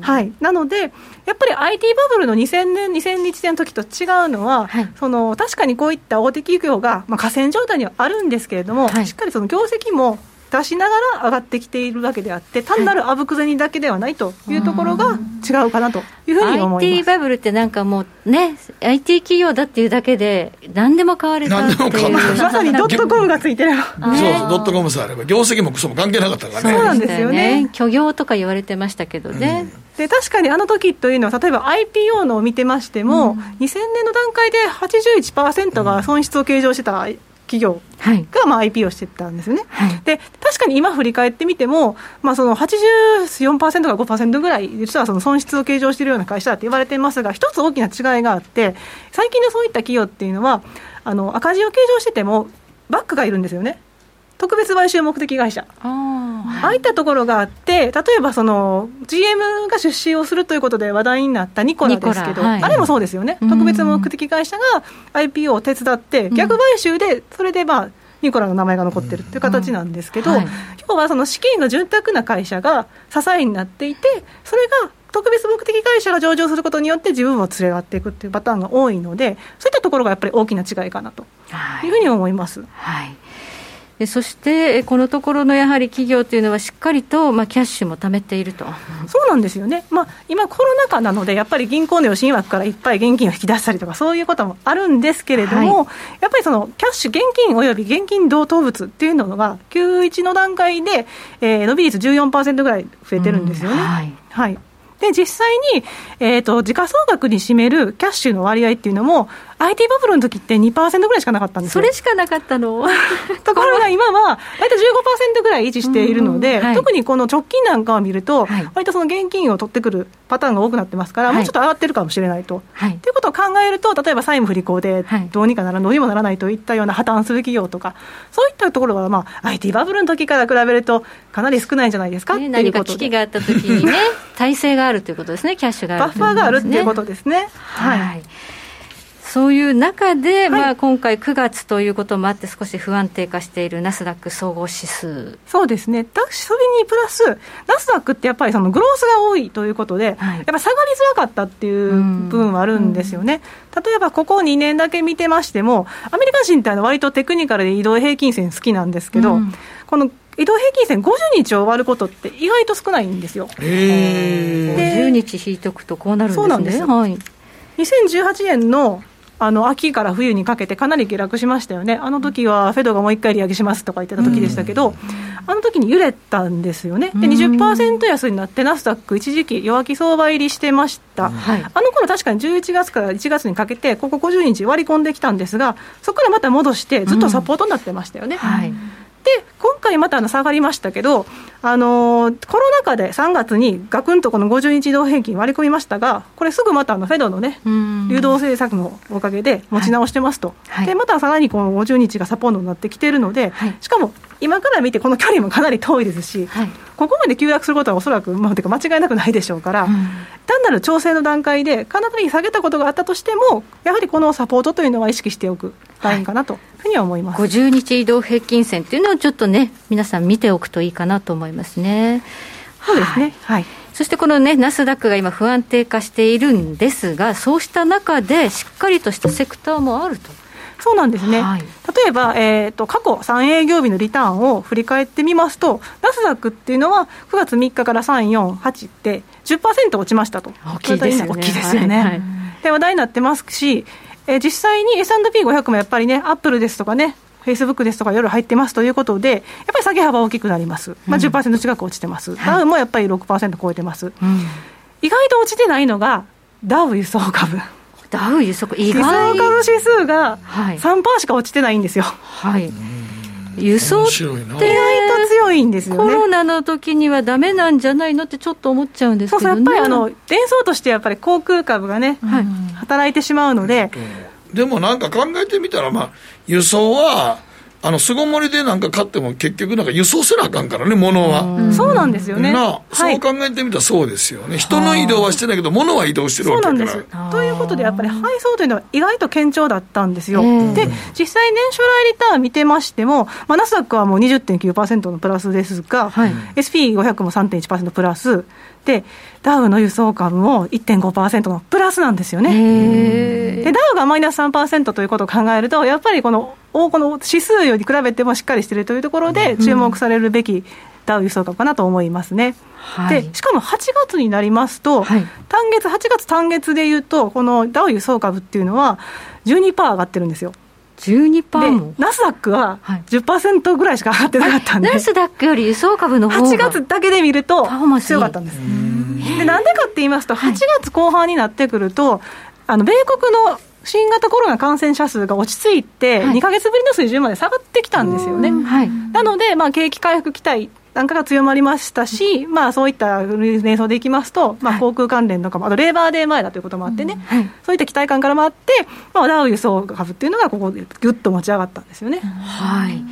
はい、なので、やっぱり IT バブルの2000年、2001年の時と違うのは、はい、その確かにこういった大手企業が、まあ、河川状態にはあるんですけれども、はい、しっかりその業績も出しながら上がってきているわけであって、単なるあぶく銭だけではないというところが違うかなというふうに思います。IT バブルってなんかもうね、IT 企業だっていうだけで、何でも買われたっていう。まさにドットコムがついてれば、ね、そうドットコムさえあれば、業績もクソも関係なかったからね、そうなんですよね。虚業とか言われてましたけどね。うん。で確かにあの時というのは、例えば IPO のを見てましても、うん、2000年の段階で81%が損失を計上してた企業がまあ IP をしてたんですよね、はい、で確かに今振り返ってみても、まあ、その84%か5%ぐらい、実はその損失を計上しているような会社だって言われていますが、一つ大きな違いがあって、最近のそういった企業っていうのは、あの赤字を計上してても、バックがいるんですよね。特別買収目的会社。ああいったところがあって例えばその GM が出資をするということで話題になったニコラですけど、はい、あれもそうですよね。特別目的会社が IPO を手伝って逆買収でそれでまあニコラの名前が残ってるっていう形なんですけど、はい、今日はその資金が潤沢な会社が支えになっていてそれが特別目的会社が上場することによって自分を連れ上がっていくっていうパターンが多いのでそういったところがやっぱり大きな違いかなと。いうふうに思います。はいそしてこのところのやはり企業というのは、しっかりとまあキャッシュも貯めていると。そうなんですよね、まあ、今、コロナ禍なので、やっぱり銀行の予診枠からいっぱい現金を引き出したりとか、そういうこともあるんですけれども、はい、やっぱりそのキャッシュ、現金および現金同等物っていうのが、91の段階で、えー、伸び率14%ぐらい増えてるんですよね。はい、はい。で、実際に、えっ、ー、と、時価総額に占めるキャッシュの割合っていうのも、IT バブルの時って2%ぐらいしかなかったんですよ。それしかなかったの？ところが今は、大体15%ぐらい維持しているので、はい、特にこの直近なんかを見ると、はい、割とその現金を取ってくるパターンが多くなってますから、はい、もうちょっと上がってるかもしれないと。はい、ということを考えると、例えば債務不履行でどうにかならどうにもならないといったような破綻する企業とか、そういったところは、まあ、IT バブルの時から比べると、かなり少ないんじゃないですか、ね、何か危機があった時にね、体制があるということですね、キャッシュがある、ね、バッファーがあるっていうことですね。はいそういう中で、はい、まあ、今回9月ということもあって、少し不安定化しているナスダック総合指数。そうですね、それにプラス、ナスダックってやっぱりそのグロースが多いということで、はい、やっぱ下がりづらかったっていう部分はあるんですよね。例えばここ2年だけ見てましても、アメリカ人って割とテクニカルで移動平均線好きなんですけど、この移動平均線50日終わることって意外と少ないんですよ。へ50日引いておくとこうなるんですね。そうなんです、はい、2018年のあの秋から冬にかけてかなり下落しましたよね、あの時はフェドがもう一回利上げしますとか言ってた時でしたけど、あの時に揺れたんですよね、で20%安になって、ナスダック、一時期、弱気相場入りしてました、はい、あの頃確かに11月から1月にかけて、ここ50日割り込んできたんですが、そこからまた戻して、ずっとサポートになってましたよね。はいで今回またあの下がりましたけど、あのー、コロナ禍で3月にガクンとこの50日移動平均割り込みましたが、これすぐまたあのフェドのね、流動政策のおかげで持ち直してますと、はい、でまたさらにこの50日がサポートになってきているので、はい、しかも今から見てこの距離もかなり遠いですし、はい、ここまで急落することはおそらく、まあ、てか間違いなくないでしょうから、うん、単なる調整の段階でかなり下げたことがあったとしてもやはりこのサポートというのは意識しておくラインかなとふうには思います、50日移動平均線というのをちょっとね皆さん見ておくといいかなと思いますね。そうですね、はい、そしてこのね、ナスダックが今、不安定化しているんですが、そうした中で、しっかりとしたセクターもあると。そうなんですね、はい、例えば、えーと、過去3営業日のリターンを振り返ってみますと、ナスダックっていうのは、9月3日から3、4、8って10%落ちましたと、大きいですよね。大きいですよね、はい。はい、で話題になってますし、えー、実際に S&P500 もやっぱりね、アップルですとかね、フェイスブックですとか、夜入ってますということで、やっぱり下げ幅大きくなります、まあ10、近く落ちてます、ダウもやっぱり6%超えてます、うん、意外と落ちてないのが、ダウ輸送株。ダウ輸送意外。輸送株指数が3%しか落ちてないんですよ。はい、輸送って意外と強いんですよね。コロナの時にはだめなんじゃないのってちょっと思っちゃうんですけど、ね、そうそうやっぱりあの伝送としてやっぱり航空株がね、はい、働いてしまうので、でもなんか考えてみたら、まあ、輸送はあの巣ごもりでなんか買っても結局なんか輸送せなあかんからね、物は。そうなんですよね。なそう考えてみたらそうですよね。人の移動はしてないけど、物は移動してるわけだから。そうなんです。ということで、やっぱり配送というのは意外と堅調だったんですよ。で、実際年初来リターン見てましても、まあ、ナスダックはもう20.9%のプラスですが、はい、SP500 も3.1%プラス。で、ダウの輸送株も1.5%のプラスなんですよね。で、ダウがマイナス3%ということを考えると、やっぱりこの、この指数より比べてもしっかりしているというところで、注目されるべきダウ輸送株かなと思いますね。はい、でしかも8月になりますと、はい、単月、8月単月でいうと、このダウ輸送株っていうのは12%上がってるんですよ。12%も？ナスダックは10%ぐらいしか上がってなかったんで、ナスダックより輸送株の方が8月だけで見ると強かったんです。でなんでかって言いますと8月後半になってくると、あの米国の新型コロナ感染者数が落ち着いて、2か月ぶりの水準まで下がってきたんですよね。はい、なので、まあ、景気回復期待なんかが強まりましたし、まあ、そういった連想でいきますと、まあ、航空関連とかも、あとレーバーデー前だということもあってね、はい、そういった期待感からもあって、まあ、ダウ輸送株っていうのが、ここでぐっと持ち上がったんですよね。はい。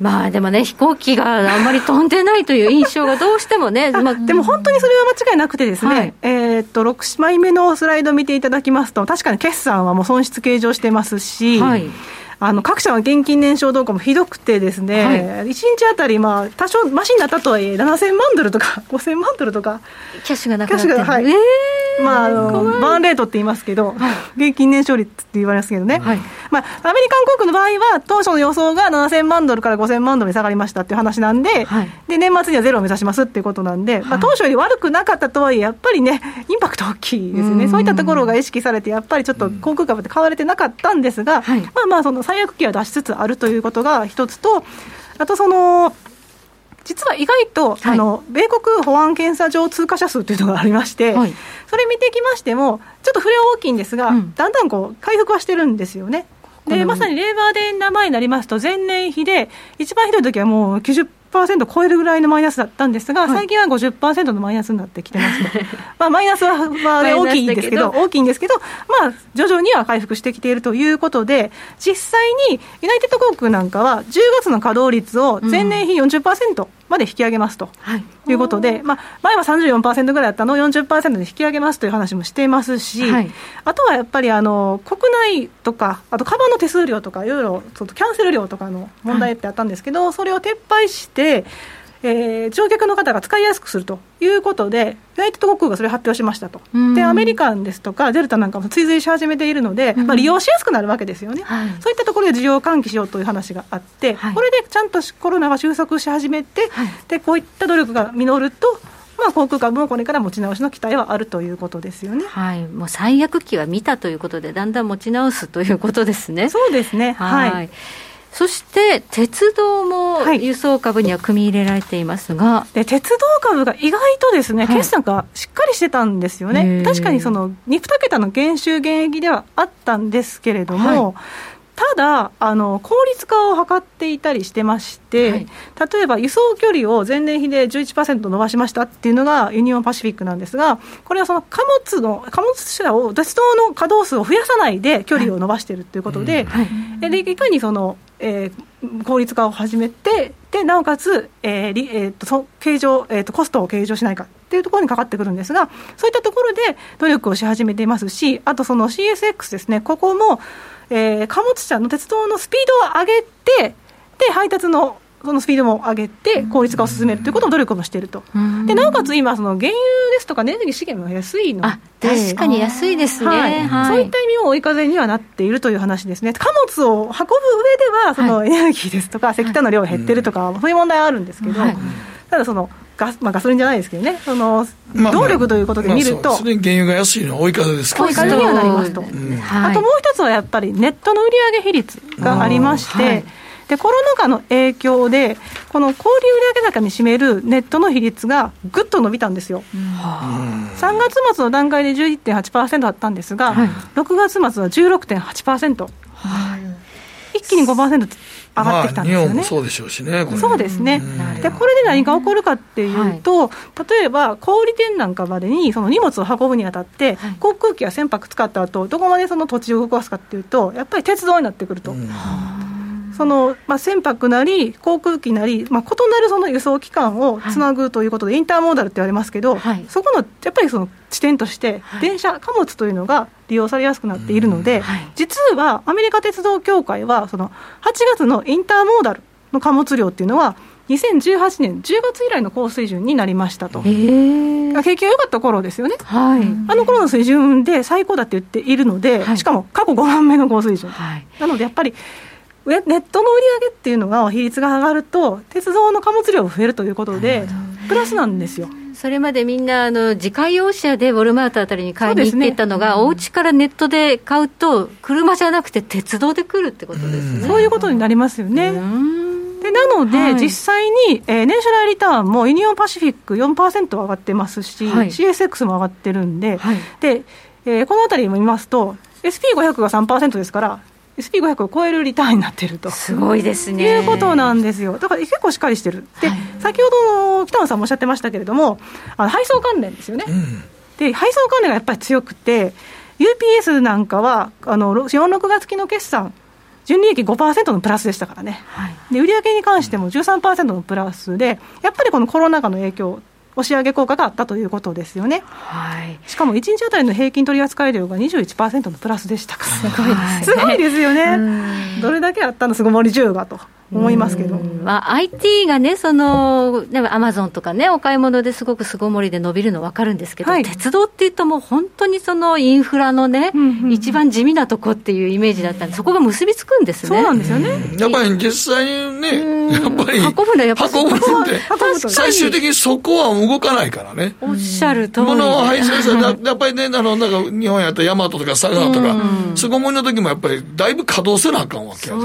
まあでもね、飛行機があんまり飛んでないという印象がどうしてもね、まあ、でも本当にそれは間違いなくてですね、はい、えっと、6枚目のスライドを見ていただきますと、確かに決算はもう損失計上してますし、はいあの各社は現金年商動向もひどくてですね、はい、1日あたり、まあ、多少マシになったとはいえ、7000万ドルとか 5000万ドルとか、キャッシュがなくなってる、はい、えー、まあ、あのバーンレートって言いますけど、はい、現金年商率って言われますけどね、はい、まあ、アメリカン航空の場合は、当初の予想が7000万ドルから5000万ドルに下がりましたっていう話なんで、はい、で年末にはゼロを目指しますっていうことなんで、まあ、当初より悪くなかったとはいえ、やっぱりね、インパクト大きいですよね、そういったところが意識されて、やっぱりちょっと航空株って買われてなかったんですが、まあまあ、その最悪期は出しつつあるということが一つと、あとその、実は意外と、はい、あの米国保安検査場通過者数というのがありまして、はい、それ見てきましても、ちょっと不良大きいんですが、うん、だんだんこう回復はしてるんですよね。でまさにレーバーデー前になりますと、前年比で、一番ひどい時はもう90%。10%超えるぐらいのマイナスだったんですが、はい、最近は50%のマイナスになってきてますと、まあ、マイナスは、まあ、大きいんですけど、大きいんですけど、まあ、徐々には回復してきているということで、実際にユナイテッド航空なんかは、10月の稼働率を前年比40%まで引き上げますと、い、うことで、まあ、前は34%ぐらいだったのを40%で引き上げますという話もしていますし、はい、あとはやっぱりあの国内とか、あとカバンの手数料とか、いろいろキャンセル料とかの問題ってあったんですけど、はい、それを撤廃して、えー、乗客の方が使いやすくするということで、ユナイテッド航空がそれを発表しましたと、でアメリカンですとか、デルタなんかも追随し始めているので、まあ、利用しやすくなるわけですよね、はい、そういったところで需要を喚起しようという話があって、はい、これでちゃんとコロナが収束し始めて、はい、でこういった努力が実ると、まあ、航空株もこれから持ち直しの期待はあるということですよね、はい、もう最悪期は見たということで、だんだん持ち直すということですね。そうですね。はいそして鉄道も輸送株には組み入れられていますが、はい、で鉄道株が意外とですね、決算がしっかりしてたんですよね、確かにその2桁の減収減益ではあったんですけれども、はい。ただあの、効率化を図っていたりしてまして、はい、例えば輸送距離を前年比で11%伸ばしましたっていうのがユニオンパシフィックなんですが、これはその貨物の、貨物車を、鉄道の稼働数を増やさないで距離を伸ばしているということで、はいはい、でいかにその、えー、効率化を始めて、でなおかつ、えーえーと、そ計上えーと、コストを計上しないかっていうところにかかってくるんですが、そういったところで努力をし始めていますし、あとその CSX ですね、ここも、えー、貨物車の鉄道のスピードを上げて、で配達のそのスピードも上げて、効率化を進めるということも努力もしていると、でなおかつ今、その原油ですとか、エネルギー資源が安いので、確かに安いですね、はい。はい、そういった意味も追い風にはなっているという話ですね、貨物を運ぶ上では、そのエネルギーですとか、石炭の量が減ってるとか、そういう問題はあるんですけど、ただその、ガスまあ、ガソリンじゃないですけどね、その動力ということで見ると、まあ、まあ、原油が安いのは追い風ですから、追い風にはなりますと、うん、あともう一つはやっぱりネットの売上比率がありまして、でコロナ禍の影響で、この小売売上高に占めるネットの比率がぐっと伸びたんですよ、うん、3月末の段階で11.8%だったんですが、はい、6月末は16.8%、はい、一気に5%上がってきたんですよね。まあ、そうでしょうしね、そうですね、でこれで何が起こるかっていうと、はい、例えば小売店なんかまでにその荷物を運ぶにあたって、はい、航空機や船舶使った後どこまでその土地を動かすかっていうと、やっぱり鉄道になってくると。うんその、まあ、船舶なり航空機なり、まあ、異なるその輸送機関をつなぐということで、インターモーダルって言われますけど、はい、そこのやっぱりその地点として、電車、貨物というのが利用されやすくなっているので、はい、実はアメリカ鉄道協会は、その8月のインターモーダルの貨物量っていうのは、2018年10月以来の高水準になりましたと、景気が良かった頃ですよね、はい、あの頃の水準で最高だって言っているので、はい、しかも過去5番目の高水準、はい、なのでやっぱり、ネットの売り上げっていうのが、比率が上がると、鉄道の貨物量が増えるということで、プラスなんですよ。それまでみんなあの自家用車でウォルマートあたりに買いに行ってたのが、ね、お家からネットで買うと、車じゃなくて鉄道で来るってことですね。そういうことになりますよね。でなので、はい、実際に、えー、年初来リターンもユニオンパシフィック4%上がってますし、はい、CSX も上がってるんで、はい、でえー、このあたりも見ますと、SP500 が3%ですから、SP500 を超えるリターンになってると。すごいですね。いうことなんですよ、だから結構しっかりしてる、で、はい、先ほどの北野さんもおっしゃってましたけれども、あの配送関連ですよね、うん、で配送関連がやっぱり強くて、UPS なんかは、あの4、6月期の決算、純利益5%のプラスでしたからね、はい、で売上に関しても13%のプラスで、やっぱりこのコロナ禍の影響、押し上げ効果があったということですよね、はい、しかも1日当たりの平均取扱量が21%のプラスでしたから、すごいです すごいですよね、どれだけあったの、巣ごもり需要がと。思いますけど、まあ、IT がね、そのアマゾンとかね、お買い物ですごく巣ごもりで伸びるの分かるんですけど、はい、鉄道っていうと、もう本当にそのインフラのね、うんうんうん、一番地味なとこっていうイメージだったんで、そこが結びつくんですね。そうなんですよね。やっぱり実際にね、やっぱり運ぶのやっぱ運ぶのって、最終的にそこは動かないからね。おっしゃる通り。物を配送したら、やっぱりね、あのなんか日本やったらヤマトとか佐賀とか、巣ごもりの時もやっぱりだいぶ稼働せなあかんわけやから。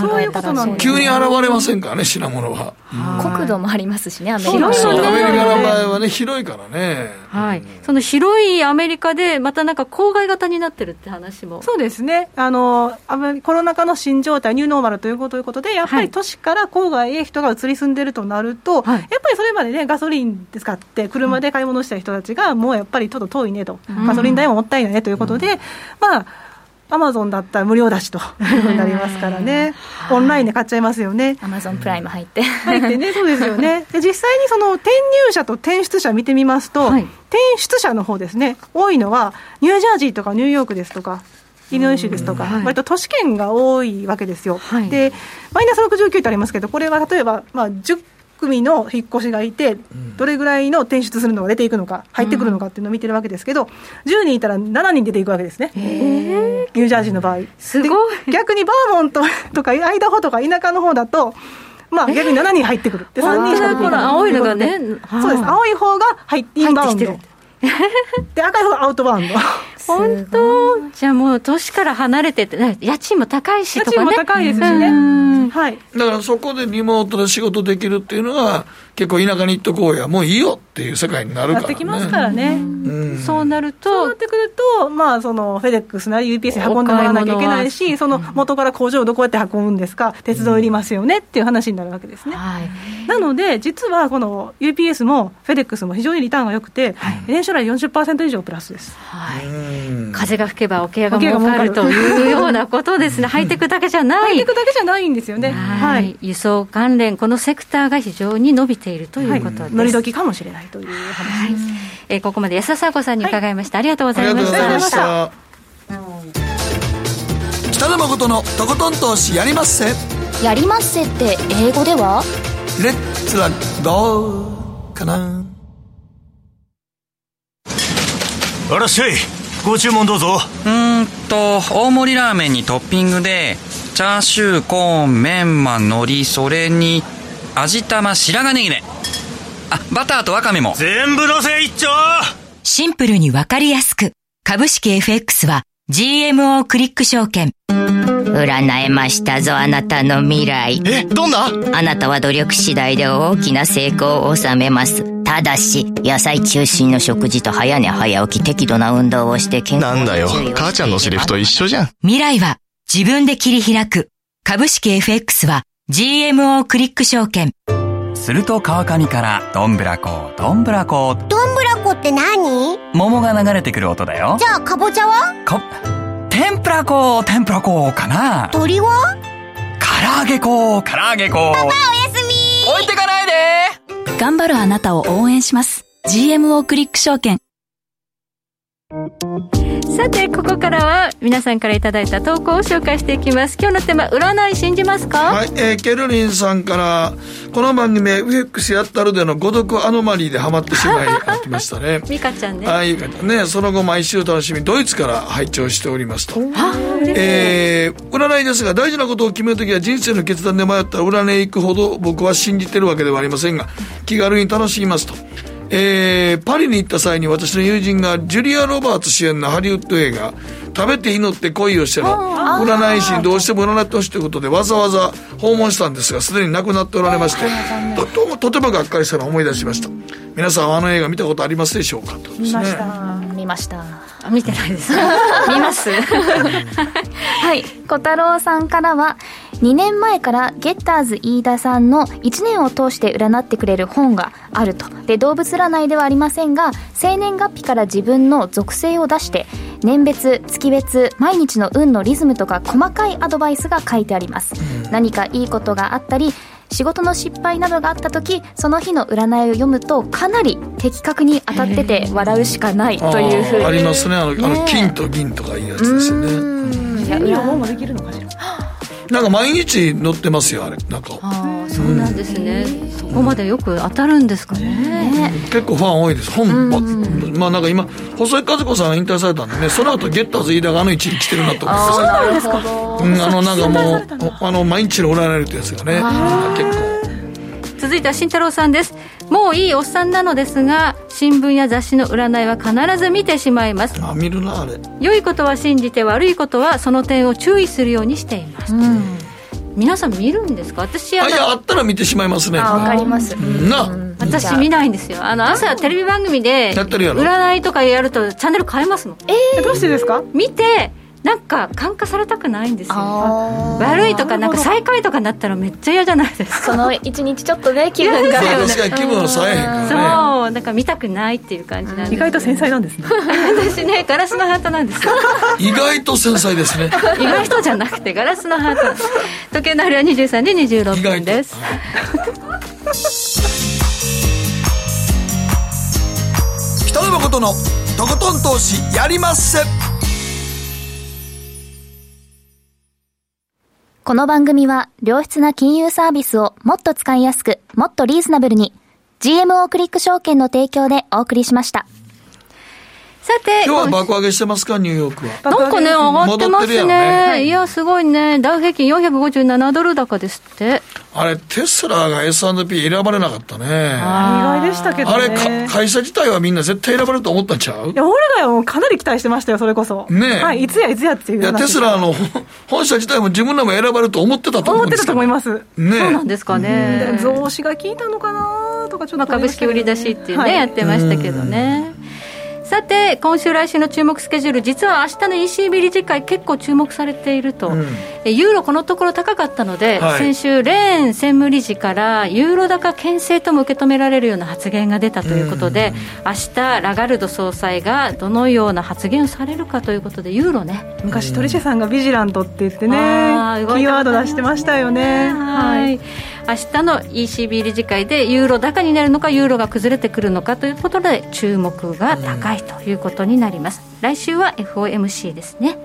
そういうことなん急に現れませんからね、品物は。国土もありますしね、アメリカそうアメリカの場合はね、広いからね。はい。その広いアメリカで、またなんか郊外型になってるって話も。そうですね。あの、コロナ禍の新状態、ニューノーマルということで、やっぱり都市から郊外へ人が移り住んでるとなると、はい、やっぱりそれまでね、ガソリン使って、車で買い物した人たちが、もうやっぱりちょっと遠いねと、ガソリン代ももったいないねということで、まあ、アマゾンだったら無料だしというふうになりますからね、オンラインで買っちゃいますよね。アマゾンプライム入って。入ってね、そうですよね。で実際にその転入者と転出者見てみますと、はい、転出者の方ですね、多いのはニュージャージーとかニューヨークですとか、イリノイ州ですとか、割と都市圏が多いわけですよ。はい、で、マイナス69ってありますけど、これは例えば、まあ、10組の引っ越しがいて、どれぐらいの転出するのが出ていくのか、入ってくるのかっていうのを見てるわけですけど、10人いたら7人出ていくわけですね、ニュージャージーの場合。すごい。逆にバーモントとか、アイダホとか田舎の方だと、まあ、逆に7人入ってくる、で3人しか出ていない。青いのがね、そうです、青い方が入インバウンド。で赤い方がアウトバウンド 本当？じゃあもう年から離れてて家賃も高いしとかね。家賃も高いですしね、はい、だからそこでリモートで仕事できるっていうのは結構田舎に行っとこうや。もういいよっていう世界になるから、ね、なってきますからね、うん、そうなるとそうなってくるとまあそのフェデックスなり UPS に運んでもらわなきゃいけないしその元から工場をどこやって運ぶんですか？鉄道いりますよねっていう話になるわけですね、はい、なので実はこの UPS もフェデックスも非常にリターンが良くて、はい、年初来40%以上プラスです、はい、風が吹けば桶屋が儲かるというようなことですね。ハイテクだけじゃない。ハイテクだけじゃないんですよね。はい、輸送関連このセクターが非常に伸びているということです、はい、乗り時かもしれない。という話です、はい、えー、ここまで安田佐子さんに伺いました、ありがとうございました。北野誠のとことん投資やりまっせ。やりまっせって英語では？レッツラゴーかな。あらっしゃいご注文どうぞ。うんと大盛りラーメンにトッピングでチャーシューコーンメンマ海苔それに味玉白髪ネギねあバターとワカメも。全部のせ一丁。シンプルにわかりやすく。株式 FX は GMO クリック証券占えましたぞあなたの未来。えどんな？あなたは努力次第で大きな成功を収めますただし野菜中心の食事と早寝早起き適度な運動をして健康なんだよ。母ちゃんのセリフと一緒じゃん。未来は自分で切り開く。株式 FX は GMO クリック証券。すると川上からどんぶらこどんぶらこ。どんぶらこって何？桃が流れてくる音だよ。じゃあかぼちゃは？こ天ぷらこ天ぷらこかな。鳥は？カ唐揚げ粉唐揚げ粉パパおやすみ。置いてかないで頑張るあなたを応援します。GMO クリック証券。さてここからは皆さんからいただいた投稿を紹介していきます。今日のテーマ占い信じますか？はい、えー、ケルリンさんからこの番組 FX やったるでの誤読アノマリーでハマってしまいあきましたね。ミカちゃんね。はいね。その後毎週楽しみドイツから拝聴しておりますと。えー、占いですが大事なことを決めるときは人生の決断で迷ったら占い行くほど僕は信じてるわけではありませんが気軽に楽しみますとえー、パリに行った際に私の友人がジュリア・ロバーツ主演のハリウッド映画「食べて祈って恋をして」の占い師にどうしても占ってほしいということでわざわざ訪問したんですがすでに亡くなっておられましてとととてもがっかりしたのを思い出しました。皆さんあの映画見たことありますでしょうか？と、ね、見ました。見ました見てないです 見ます。はい。小太郎さんからは2年前からゲッターズ飯田さんの1年を通して占ってくれる本があると。で動物占いではありませんが生年月日から自分の属性を出して年別月別毎日の運のリズムとか細かいアドバイスが書いてあります。何かいいことがあったり仕事の失敗などがあった時その日の占いを読むとかなり的確に当たってて笑うしかないというふうにありますね。あの、ね、あの金と銀とかいうやつですよね。手に本もできるのかしら？なんか毎日載ってますよあれ。なんか。ああそうなんですね、うん、そこまでよく当たるんですかね、ね、結構ファン多いです。本、うん、まあなんか今細井和子さんが引退されたんでねその後ゲッターズ飯田があの位置に来てるなと思ってあうん、あのなんかもうあの毎日の占えるってやつがね結構。続いては慎太郎さんですもういいおっさんなのですが新聞や雑誌の占いは必ず見てしまいます。あ見るなあれ。良いことは信じて悪いことはその点を注意するようにしています、うん。皆さん見るんですか？私あいやあったら見てしまいますね。あわかります、な。私見ないんですよ。あの朝テレビ番組で占いとかやるとチャンネル変えますもん。えー、どうしてですか？見てなんか感化されたくないんですよ。悪いとかなんか最下位とかになったらめっちゃ嫌じゃないですか。その一日ちょっとね気分が。確かに気分をさえへんから、ね、そうなんか見たくないっていう感じなんで意外と繊細なんですね。私ねガラスのハートなんですよ。意外と繊細ですね。意外とじゃなくてガラスのハート時計の針は23で26分です。北野誠のとことん投資やりまっせこの番組は良質な金融サービスをもっと使いやすく、もっとリーズナブルに GMO クリック証券の提供でお送りしました。さて。今日は爆上げしてますか、ニューヨークは。なんかね、上がってますね。ねいや、すごいね。ダウ平均457ドル高ですって。あれ、テスラが S&P 選ばれなかったね。意外でしたけど、ね、あれ会社自体はみんな絶対選ばれると思ったんちゃう？いや、俺らはかなり期待してましたよ、それこそ。ねはい、いつやいつやっていう。いや、テスラの本社自体も自分らも選ばれると思ってたと思うんです思ってたと思います。ねそうなんですかね。増資が効いたのかなとかちょっと、株式売り出しっていうね、はい、やってましたけどね。さて今週来週の注目スケジュール実は明日の ECB 理事会結構注目されていると、うん、ユーロこのところ高かったので、はい、先週レーン専務理事からユーロ高牽制とも受け止められるような発言が出たということで、うん、明日ラガルド総裁がどのような発言をされるかということでユーロね。昔トリシェさんがビジラントって言ってねキーワード出してましたよね。はい、明日の ECB 理事会でユーロ高になるのかユーロが崩れてくるのかということで注目が高いということになります、来週は FOMC ですね。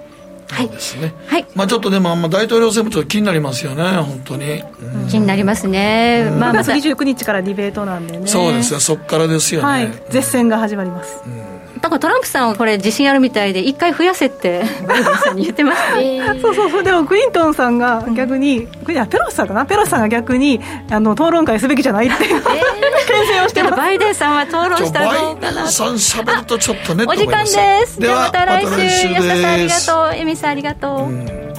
はい。ですね、はい、まあちょっとでも、まあ、大統領選もちょっと気になりますよね本当に、うん、気になりますね、まあ、また29日からディベートなんでね。そうですね。そこからですよね、はい、絶戦が始まります、うんだからトランプさんはこれ自信あるみたいで一回増やせってバイデンさんに言ってます、ね、そうそうそう。でもクリントンさんが逆に、うん、ペロシさんかな？ペロシさんが逆にあの討論会すべきじゃないって、えー、牽制をしてます。バイデンさんは討論したらどうかな。バイデンさんしゃべるとちょっとねお時間です。ではまた来週。安田さんありがとう。エミさんありがとう、うん